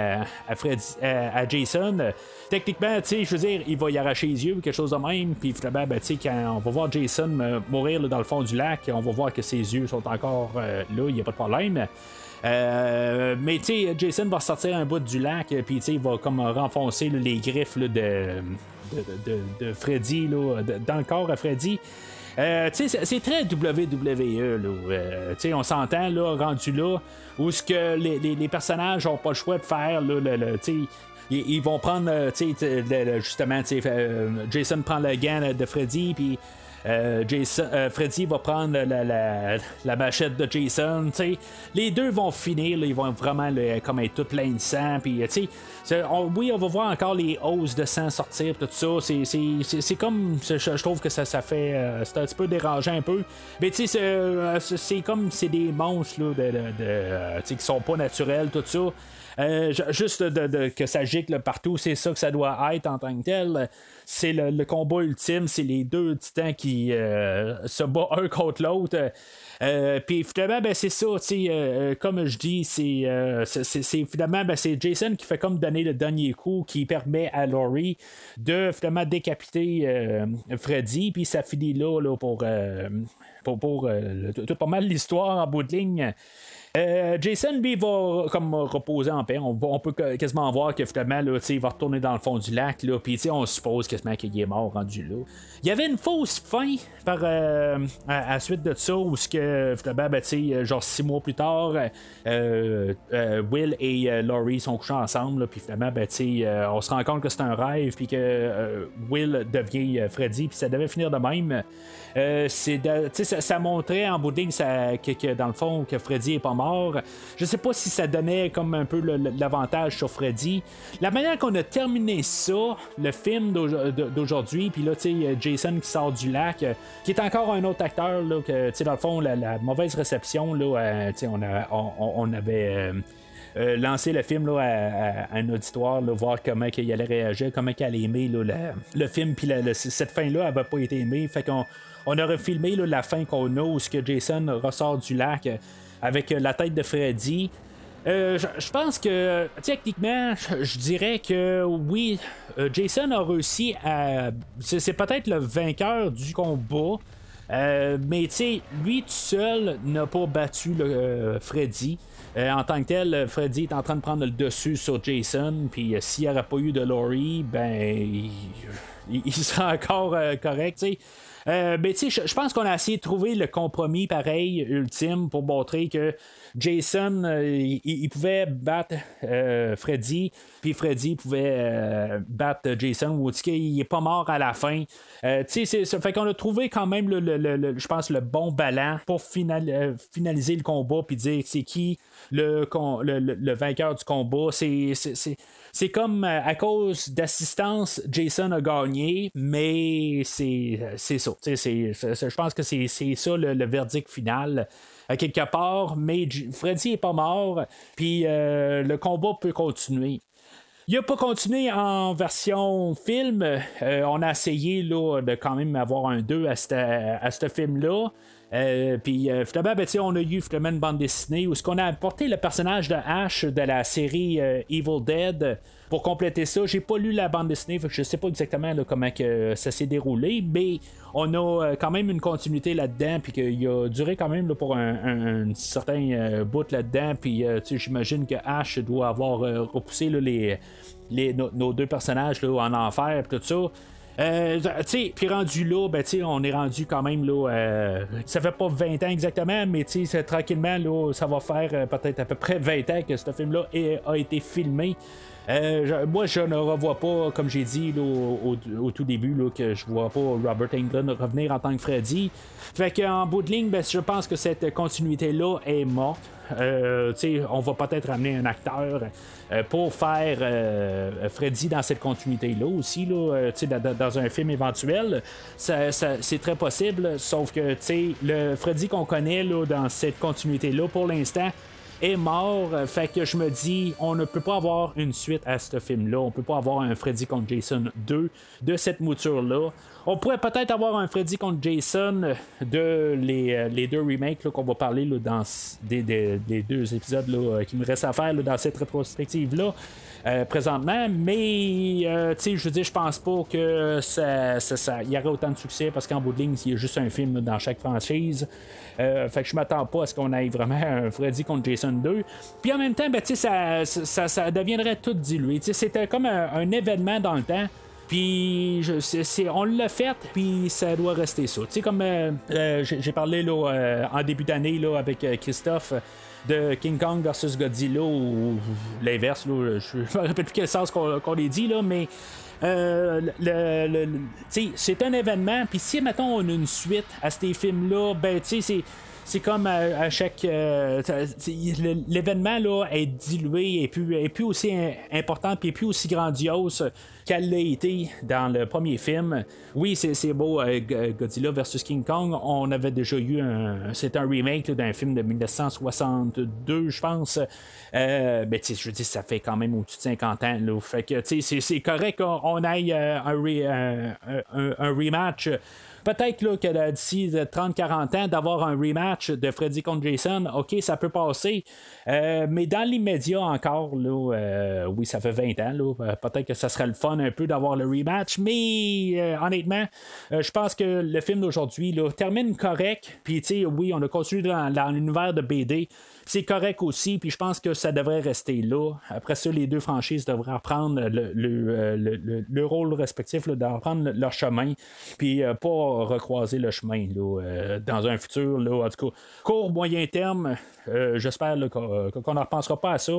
D: à, Freddy- à- Jason. Euh, Techniquement, tu sais, je veux dire, il va y arracher les yeux ou quelque chose de même. Puis finalement, ben, tu sais, quand on va voir Jason euh, mourir dans le fond du lac, on va voir que ses yeux sont encore euh, là, il n'y a pas de problème. Euh, mais tu sais, Jason va sortir un bout du lac, euh, puis tu sais, il va comme renfoncer les griffes de, Freddy là, dans le corps à Freddy. Euh, c'est- très WWE, là. Euh, tu sais, on s'entend, là, rendu là, où ce que les, personnages ont pas le choix de faire, là, le, le- ils, ils vont prendre, euh, tu sais, le- le- justement, tu sais, euh, Jason prend le gant de Freddy, puis euh, Jason, euh, Freddy va prendre la, la, la machette de Jason. tu sais. Les deux vont finir, là, ils vont vraiment là, comme être tout plein de sang. Puis, euh, on- oui, on va voir encore les hausses de sang sortir, tout ça. C'est, comme, je, trouve que ça, ça fait, euh, c'est un petit peu dérangeant un peu. Mais tu sais, c'est, euh, comme, c'est des monstres là, de, de, de, euh, qui sont pas naturels, tout ça. Euh, ju- juste que ça gicle partout, c'est ça que ça doit être en tant que tel. C'est le, combat ultime, c'est les deux titans qui euh, se battent un contre l'autre. Euh, Puis finalement, ben, c'est ça, comme je dis, c'est, finalement ben, c'est Jason qui fait comme donner le dernier coup qui permet à Laurie de finalement décapiter Freddy, puis ça finit là, pour, pour, pour tout- tout pas mal l'histoire en bout de ligne. Euh, Jason, lui, va comme reposer en paix. On, peut quasiment voir que finalement, il va retourner dans le fond du lac. Puis on suppose quasiment qu'il est mort rendu là. Il y avait une fausse fin par, euh, à, la suite de ça, où ce que, finalement, ben, genre six mois plus tard, euh, Will et Laurie sont couchés ensemble. Puis finalement, ben, on se rend compte que c'est un rêve, puis que Will devient Freddy, puis ça devait finir de même. ça, montrait en bout de ligne que, que, dans le fond, que Freddy est pas mort je sais pas si ça donnait comme un peu l'avantage sur Freddy. La manière qu'on a terminé ça, le film d'aujourd'hui, puis là, tu sais, Jason qui sort du lac, euh, qui est encore un autre acteur, là, que, tu sais, dans le fond, la, mauvaise réception, là, euh, tu sais, on, avait. Euh, lancé le film là, à, un auditoire, voir comment il allait réagir, comment il allait aimer le film, puis cette fin-là, elle n'a pas été aimée. Fait qu'on on aurait filmé la fin qu'on a où ce que Jason ressort du lac avec euh, la tête de Freddy. Euh, je pense que techniquement, je dirais que oui, euh, Jason a réussi à. C'est peut-être le vainqueur du combat. mais tu sais, lui tout seul n'a pas battu le, Freddy. en tant que tel, Freddy est en train de prendre le dessus sur Jason. Puis s'il n'y aurait pas eu de Laurie, ben il, sera encore correct. sais euh, ben, je pense qu'on a essayé de trouver le compromis pareil, ultime, pour montrer que Jason, euh, il, pouvait battre euh, Freddy, puis Freddy pouvait battre Jason, ou il est pas mort à la fin. tu sais, ça fait qu'on a trouvé quand même, le, je pense, le bon ballon pour finaliser le combat, puis dire c'est qui le, le, vainqueur du combat. C'est c'est comme euh, à cause d'assistance, Jason a gagné, mais c'est ça. Je pense que c'est ça le, verdict final à quelque part, mais Freddy est pas mort, puis euh, le combat peut continuer. Il n'a pas continué en version film. Euh, on a essayé là, de quand même avoir un 2 à ce film-là. Euh, puis euh, finalement, ben, on a eu finalement une bande dessinée où ce qu'on a apporté le personnage de Ash de la série euh, Evil Dead. Pour compléter ça, j'ai pas lu la bande dessinée, je sais pas exactement comment que ça s'est déroulé, mais on a quand même une continuité là-dedans, puis qu'il a duré quand même pour un, certain bout là-dedans, puis j'imagine que Ash doit avoir repoussé les, nos, deux personnages en enfer, tout ça. Euh, puis rendu là, ben, on est rendu quand même là. Euh, ça fait pas 20 ans exactement, mais tranquillement, là, ça va faire euh, peut-être à peu près 20 ans que ce film-là a été filmé. Euh, moi, je ne revois pas, comme j'ai dit au, tout début, là, que je vois pas Robert Englund revenir en tant que Freddy. Fait qu'en bout de ligne, ben, je pense que cette continuité-là est morte. Euh, on va peut-être amener un acteur euh, pour faire Freddy dans cette continuité-là aussi, là, dans, un film éventuel. c'est très possible, sauf que le Freddy qu'on connaît là, dans cette continuité-là, pour l'instant, est mort. Fait que je me dis, on ne peut pas avoir une suite à ce film-là. On peut pas avoir un Freddy contre Jason 2 de cette mouture-là. On pourrait peut-être avoir un Freddy contre Jason de les, euh, deux remakes qu'on va parler dans des, deux épisodes là, qui me restent à faire dans cette rétrospective-là. Euh, présentement, mais euh, je veux dire, je pense pas que ça, ça, y aurait autant de succès parce qu'en bout de ligne, il y a juste un film dans chaque franchise. Euh, fait que je m'attends pas à ce qu'on aille vraiment un Freddy contre Jason 2. Puis en même temps, ben, ça, ça, ça, deviendrait tout dilué. C'était comme un, événement dans le temps. Puis on l'a fait, puis ça doit rester ça. Tu sais, comme j'ai parlé là, en début d'année avec Christophe de King Kong versus Godzilla ou l'inverse. je ne me rappelle plus quel sens qu'on, qu'on dit, là, mais euh, le, c'est un événement. Puis si, mettons, on a une suite à ces films-là, ben, tu sais, c'est c'est comme à, chaque. Euh, l'événement là est dilué et puis, et puis aussi important puis plus aussi grandiose qu'elle l'a été dans le premier film. Oui, c'est beau, euh, Godzilla vs King Kong. On avait déjà eu un. C'est un remake d'un film de 1962, je pense. Euh, ben, je veux dire, ça fait quand même au-dessus de 50 ans. Là. Fait que c'est correct qu'on aille euh, un rematch Peut-être là, que d'ici 30-40 ans, d'avoir un rematch de Freddy contre Jason, ok, ça peut passer. Euh, mais dans l'immédiat encore, là, euh, oui, ça fait 20 ans, là, euh, peut-être que ça serait le fun un peu d'avoir le rematch, mais euh, honnêtement, euh, je pense que le film d'aujourd'hui termine correct. Puis, tu sais, oui, on a dans, dans l'univers de BD. C'est correct aussi, puis je pense que ça devrait rester là. Après ça, les deux franchises devraient reprendre le, euh, le- le- le rôle respectif, de reprendre leur chemin, puis euh, pas recroiser le chemin euh, dans un futur, là, en tout cas, court, moyen terme. J'espère qu'on ne repensera pas à ça.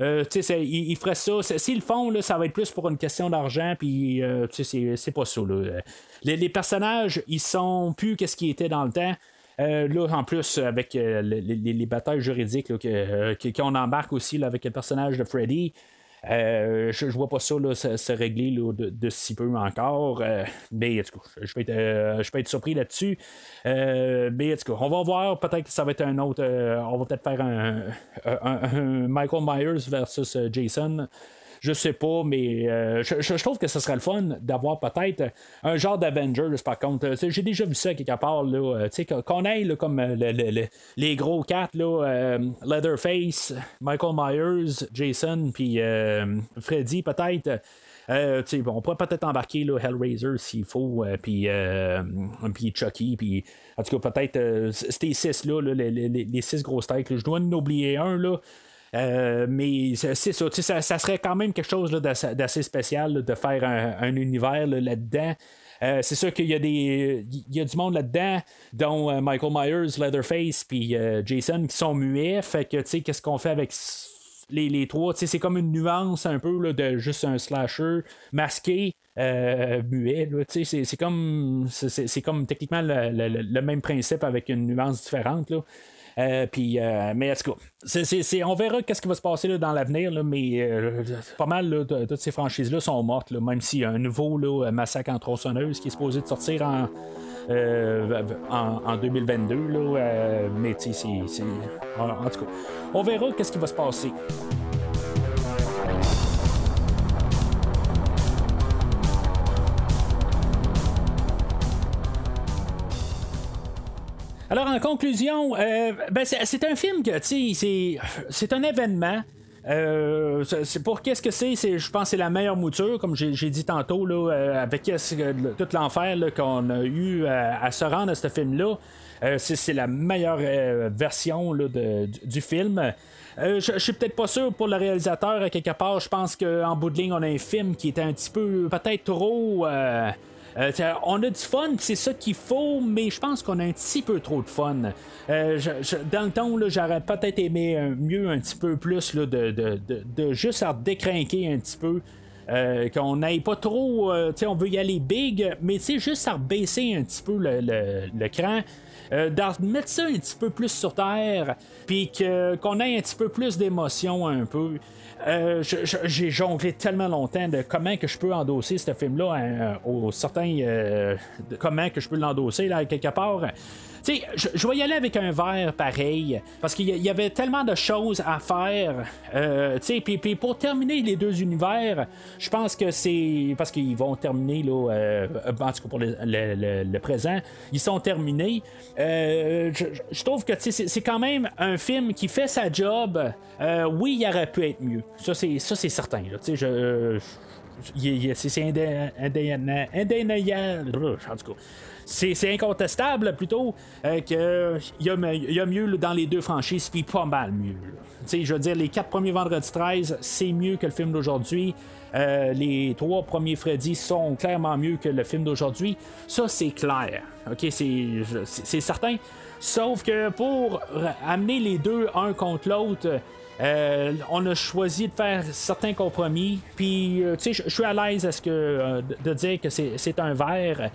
D: Ils, feraient ça. S'ils le font, ça va être plus pour une question d'argent, puis euh, c'est- pas ça. là. Les, personnages, ils sont plus qu'est-ce qui était dans le temps. Euh, là, en plus, avec euh, les, les- les batailles juridiques euh, qu'on embarque aussi là, avec le personnage de Freddy, je, je vois pas ça se, régler de, si peu encore. mais en tout je peux être, être surpris là-dessus. Mais on va voir. Peut-être que ça va être un autre. on va peut-être faire un, un- Michael Myers versus Jason. Je sais pas, mais euh, je, je- trouve que ce serait le fun d'avoir peut-être un genre d'Avengers, par contre. Euh, J'ai déjà vu ça quelque part, là, euh, qu'on- là, comme le- le- le- les gros quatre, là, Leatherface, Michael Myers, Jason, puis Freddy, peut-être. On pourrait peut-être embarquer Hellraiser s'il faut, puis, Chucky, puis en tout cas, peut-être ces six-là, là, les, les- les six grosses têtes. je dois en oublier un, là. Euh, mais c'est ça, ça, serait quand même quelque chose d'assez spécial de faire un, un univers là, là-dedans. Euh, c'est sûr qu'il y a des il y a du monde là-dedans, dont euh, Michael Myers, Leatherface, puis Jason qui sont muets. Fait que tu sais, qu'est-ce qu'on fait avec les, les trois, c'est comme une nuance un peu là, de juste un slasher masqué. muet, c'est, comme c'est, comme techniquement le, le- le- le même principe avec une nuance différente là. Euh, euh, mais en tout cas, on verra qu'est-ce qui va se passer là, dans l'avenir, mais euh, pas mal toutes ces franchises-là sont mortes, même s'il y a un nouveau massacre en tronçonneuse qui est supposé de sortir en, en, en 2022. Là, euh, mais c'est- en, en tout cas, on verra qu'est-ce qui va se passer. Alors, en conclusion, euh, ben, c'est, un film que, tu sais, c'est, un événement. Euh, pour qu'est-ce que c'est, je pense que c'est la meilleure mouture comme j'ai, dit tantôt là, euh, avec tout l'enfer qu'on a eu à, à se rendre à ce film là c'est, la meilleure euh, version là, du, film. Euh, je, suis peut-être pas sûr pour le réalisateur à quelque part. Je pense qu'en bout de ligne on a un film qui est un petit peu peut-être trop euh, euh, on a du fun, c'est ça qu'il faut, mais je pense qu'on a un petit peu trop de fun. Euh, dans le temps, j'aurais peut-être aimé mieux un petit peu plus là, de, de, de, juste à décrinquer un petit peu. Qu'on n'aille pas trop, on veut y aller big, mais juste à baisser un petit peu le, le cran, euh, d'en mettre ça un petit peu plus sur terre, puis qu'on ait un petit peu plus d'émotion un peu. Euh, j'ai jonglé tellement longtemps de comment que je peux endosser ce film-là hein, au certain euh, comment que je peux l'endosser là quelque part. Tu je, je vais y aller avec un verre pareil, parce qu'il y, avait tellement de choses à faire. Euh, puis, puis pour terminer les deux univers, je pense que c'est parce qu'ils vont terminer là, euh, en tout cas pour le, le- présent, ils sont terminés. Euh, je, trouve que c'est quand même un film qui fait sa job. Oui, il aurait pu être mieux. Ça, c'est certain. c'est indéniable. En tout cas, c'est incontestable plutôt euh, que il y, a mieux dans les deux franchises, puis pas mal mieux. je veux dire, les quatre premiers vendredis 13, c'est mieux que le film d'aujourd'hui. Euh, les trois premiers Freddy sont clairement mieux que le film d'aujourd'hui. Ça, c'est clair. OK, c'est certain. Sauf que pour amener les deux un contre l'autre, euh, on a choisi de faire certains compromis. Puis, euh, tu sais, je- suis à l'aise à ce que euh, de dire que c'est un verre.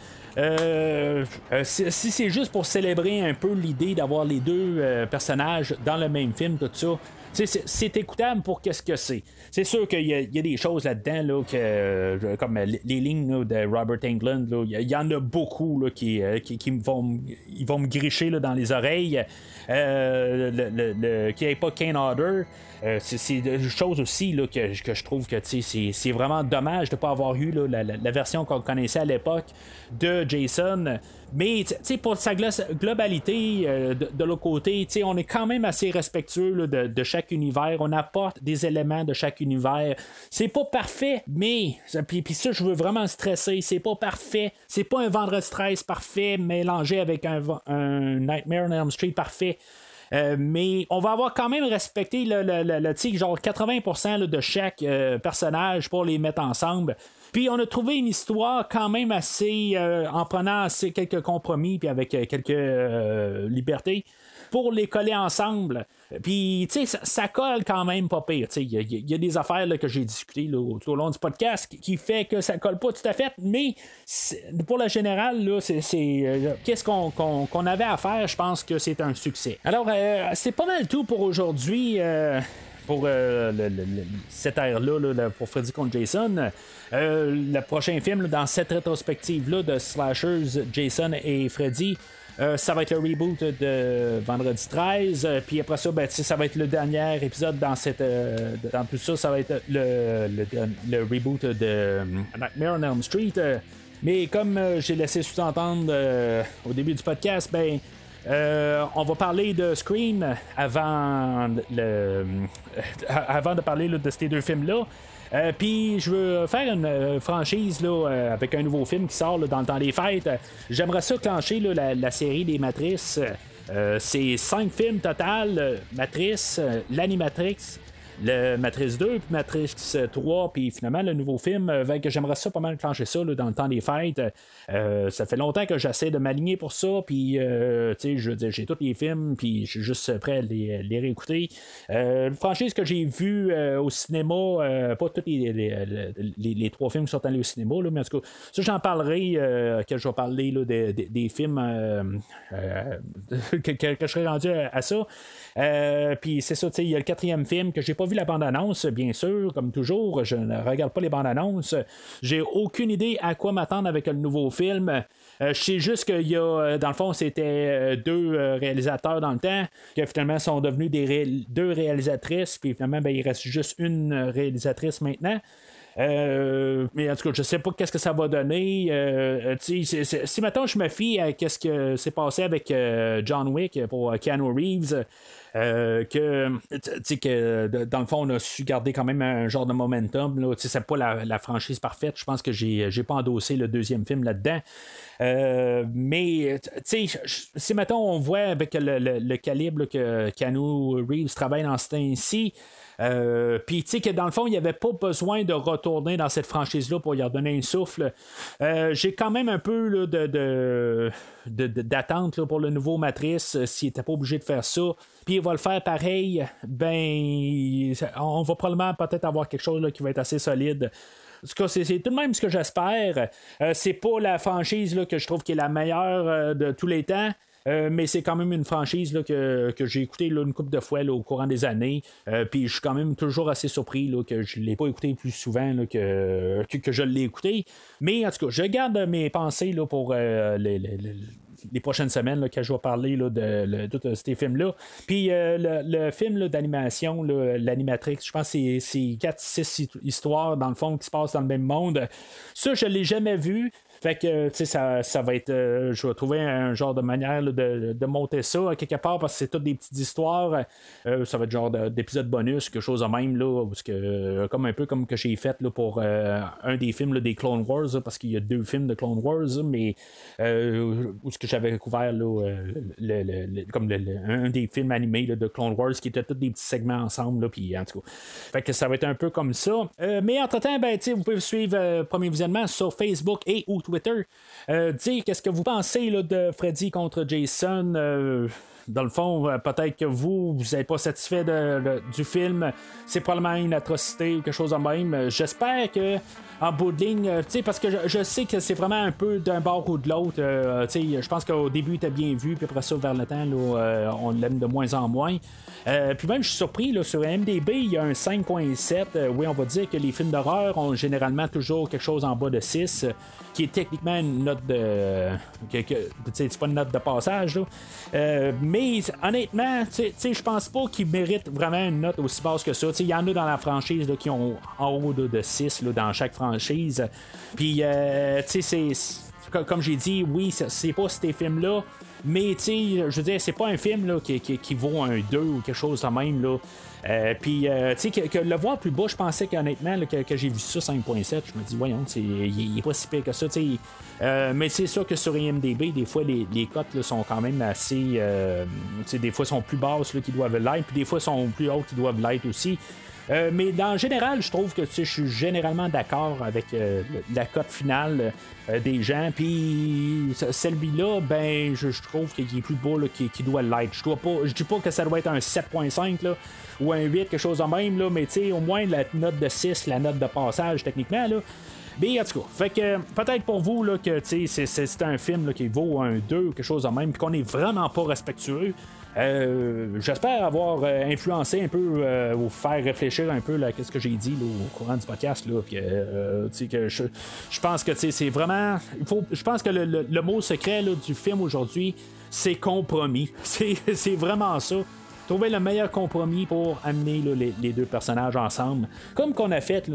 D: Si si c'est juste pour célébrer un peu l'idée d'avoir les deux personnages dans le même film, tout ça. C'est écoutable pour qu'est-ce que c'est. C'est sûr qu'il y, y a des choses là-dedans, là, euh, comme les lignes de Robert Englund, il y, en a beaucoup là, qui, euh, qui, qui vont, ils vont me gricher dans les oreilles. Euh, le, le- le- qui n'est pas Kane Hodder. Euh, c'est, des choses aussi là, que, que je trouve que c'est, vraiment dommage de ne pas avoir eu la, la- version qu'on connaissait à l'époque de Jason. Mais pour sa glo- globalité, euh, de, l'autre côté, on est quand même assez respectueux de chaque univers. On apporte des éléments de chaque univers. C'est pas parfait, mais puis, puis ça, je veux vraiment stresser. C'est pas parfait. C'est pas un vendredi 13 parfait mélangé avec un, un Nightmare on Elm Street parfait. Euh, mais on va avoir quand même respecté le, le, le- le, genre 80% là, de chaque euh, personnage pour les mettre ensemble. Puis on a trouvé une histoire quand même assez euh, en prenant assez quelques compromis puis avec quelques libertés pour les coller ensemble. Puis, tu sais, ça, colle quand même pas pire. Il y, a- des affaires que j'ai discutées tout au long du podcast qui, fait que ça colle pas tout à fait, mais pour le général, là, c'est, euh, qu'est-ce qu'on, avait à faire, je pense que c'est un succès. Alors, euh, c'est pas mal tout pour aujourd'hui. euh, pour cette ère-là, là, là, pour Freddy contre Jason. Le prochain film, dans cette rétrospective-là de Slashers, Jason et Freddy, euh, ça va être le reboot de Vendredi 13. euh, puis après ça, ben, ça va être le dernier épisode dans cette. euh, dans tout ça, ça va être le, le, reboot de Nightmare on Elm Street. mais comme j'ai laissé sous-entendre au début du podcast, ben. On va parler de Scream avant, le, avant de parler de ces deux films-là. Euh, Puis je veux faire une euh, franchise là, euh, avec un nouveau film qui sort dans le temps des fêtes. J'aimerais ça clencher la, série des Matrices. C'est cinq films total. euh, Matrice, l'Animatrix, le Matrice 2, puis Matrice 3, puis finalement le nouveau film. euh, que j'aimerais ça pas mal clencher ça là, dans le temps des fêtes. Euh, ça fait longtemps que j'essaie de m'aligner pour ça, puis euh, tu sais, j'ai tous les films, puis je suis juste prêt à les, les réécouter. Une franchise que j'ai vue au cinéma, pas tous les, les, les- trois films qui sont allés au cinéma, là, mais en tout cas, ça j'en parlerai quand je vais parler là, des, films que, que- que je serais rendu à, à ça. Puis c'est ça, tu sais, il y a le quatrième film que j'ai pas vu la bande-annonce, bien sûr, comme toujours. Je ne regarde pas les bandes-annonces. J'ai aucune idée à quoi m'attendre avec le nouveau film. Euh, je sais juste qu'il y a, euh, dans le fond, c'était euh, deux réalisateurs dans le temps, qui finalement sont devenus des deux réalisatrices, puis finalement, ben, il reste juste une réalisatrice maintenant. Mais en tout cas, je sais pas qu'est-ce que ça va donner. Si maintenant je me fie à qu'est-ce que s'est passé avec John Wick pour Keanu Reeves, euh, que, que dans le fond, on a su garder quand même un genre de momentum. Là. C'est pas la, franchise parfaite. Je pense que j'ai, j'ai pas endossé le deuxième film là-dedans. Euh, mais, si maintenant on voit avec le, le- le calibre là, que Keanu Reeves travaille dans ce temps-ci, euh, Puis, tu sais, que dans le fond, il n'y avait pas besoin de retourner dans cette franchise-là pour y redonner un souffle. Euh, J'ai quand même un peu là, de- de- d'attente pour le nouveau Matrice, euh, s'il n'était pas obligé de faire ça. Puis, il va le faire pareil. Ben, on va probablement peut-être avoir quelque chose qui va être assez solide. C'est tout de même ce que j'espère. Euh, c'est pas la franchise là, que je trouve qui est la meilleure euh, de tous les temps. Euh, mais c'est quand même une franchise là, que, que j'ai écouté là, une couple de fois au courant des années. Euh, Puis je suis quand même toujours assez surpris là, que je ne l'ai pas écouté plus souvent que, que, je l'ai écouté. Mais en tout cas, je garde mes pensées pour euh, les, les- les- les prochaines semaines là, que je vais parler là, de, de ces films-là. Puis le, le film d'animation, l'animatrix, je pense que c'est 4-6 histoires dans le fond qui se passent dans le même monde. Ça, je ne l'ai jamais vu. Fait que, tu sais, ça, ça va être. euh, je vais trouver un genre de manière de, de monter ça à quelque part parce que c'est toutes des petites histoires. Euh, ça va être genre de- d'épisode bonus, quelque chose de même, là. Parce que, euh, comme un peu comme que j'ai fait là, pour un des films des Clone Wars, parce qu'il y a deux films de Clone Wars, mais où ce que j'avais couvert, là, le- le- le- comme un des films animés de Clone Wars qui étaient tous des petits segments ensemble, puis en tout cas. Fait que ça va être un peu comme ça. Mais entre-temps, ben, tu sais, vous pouvez suivre Premier Visionnement sur Facebook et ou Twitter. Euh, dire qu'est-ce que vous pensez là, de Freddy contre Jason? Dans le fond, euh, peut-être que vous, vous n'êtes pas satisfait de- du film. C'est probablement une atrocité ou quelque chose de même. J'espère que en bout de ligne, euh, tu parce que je, je sais que c'est vraiment un peu d'un bord ou de l'autre. euh, tu je pense qu'au début, était bien vu, puis après ça, vers le temps, là, on l'aime de moins en moins. Puis même, je suis surpris, là, sur MDB, il y a un 5.7. Euh, oui, on va dire que les films d'horreur ont généralement toujours quelque chose en bas de 6, euh, qui est techniquement une note de. c'est pas une note de passage, là. Mais honnêtement, je pense pas qu'il mérite vraiment une note aussi basse que ça. Il y en a dans la franchise qui ont en haut de, de 6 là, dans chaque franchise. Puis, euh, tu sais, c'est- Comme j'ai dit, oui, c'est- pas ces films-là. Mais, tu je veux dire, c'est pas un film là, qui, qui, vaut un 2 ou quelque chose de même. Là. Euh, puis, euh, tu sais, que, le voir plus bas, je pensais qu'honnêtement, que, j'ai vu ça 5.7, je me dis, voyons, il, il est pas si pire que ça. Euh, mais c'est sûr que sur IMDB, des fois, les, les cotes là, sont quand même assez. des fois, sont plus basses là, qui doivent l'être, puis des fois, sont plus hautes qui doivent l'être aussi. Euh, mais dans général, je trouve que je suis généralement d'accord avec euh, la cote finale euh, des gens. Puis ce- celui-là, ben, je, trouve qu'il est plus beau qu'il doit l'être. Je je dis pas que ça doit être un 7.5 là, ou un 8, quelque chose de même, là, mais au moins la note de 6, la note de passage techniquement. Là, mais en tout cas, fait que peut-être pour vous là, que c'est- un film qui vaut un 2 ou quelque chose de même, qu'on est vraiment pas respectueux. Euh, J'espère avoir euh, influencé un peu euh, ou faire réfléchir un peu là, qu'est-ce que j'ai dit là, au courant du podcast là, que, que je, pense que c'est vraiment faut je pense que le, le- mot secret là, du film aujourd'hui c'est compromis c'est vraiment ça trouver le meilleur compromis pour amener les, les deux personnages ensemble. Comme qu'on a fait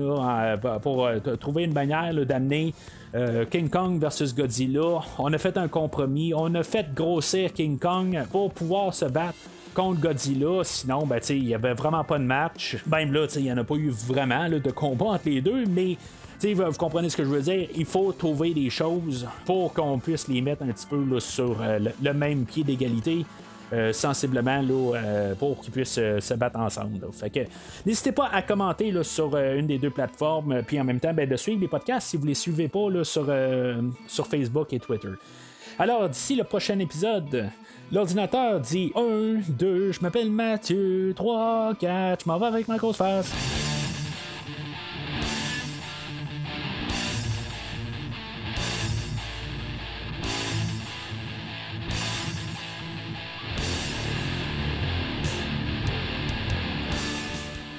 D: pour trouver une manière d'amener euh, King Kong versus Godzilla. On a fait un compromis. On a fait grossir King Kong pour pouvoir se battre contre Godzilla. Sinon, ben, il n'y avait vraiment pas de match. Même là, il n'y en a pas eu vraiment de combat entre les deux, mais. vous comprenez ce que je veux dire? Il faut trouver des choses pour qu'on puisse les mettre un petit peu sur euh, le même pied d'égalité. Euh, sensiblement là, euh, pour qu'ils puissent euh, se battre ensemble. Fait que n'hésitez pas à commenter là, sur une des deux plateformes, puis en même temps ben, de suivre les podcasts si vous les suivez pas sur, sur Facebook et Twitter. Alors, d'ici le prochain épisode, l'ordinateur dit 1, 2, je m'appelle Mathieu, 3, 4, je m'en vais avec ma grosse face.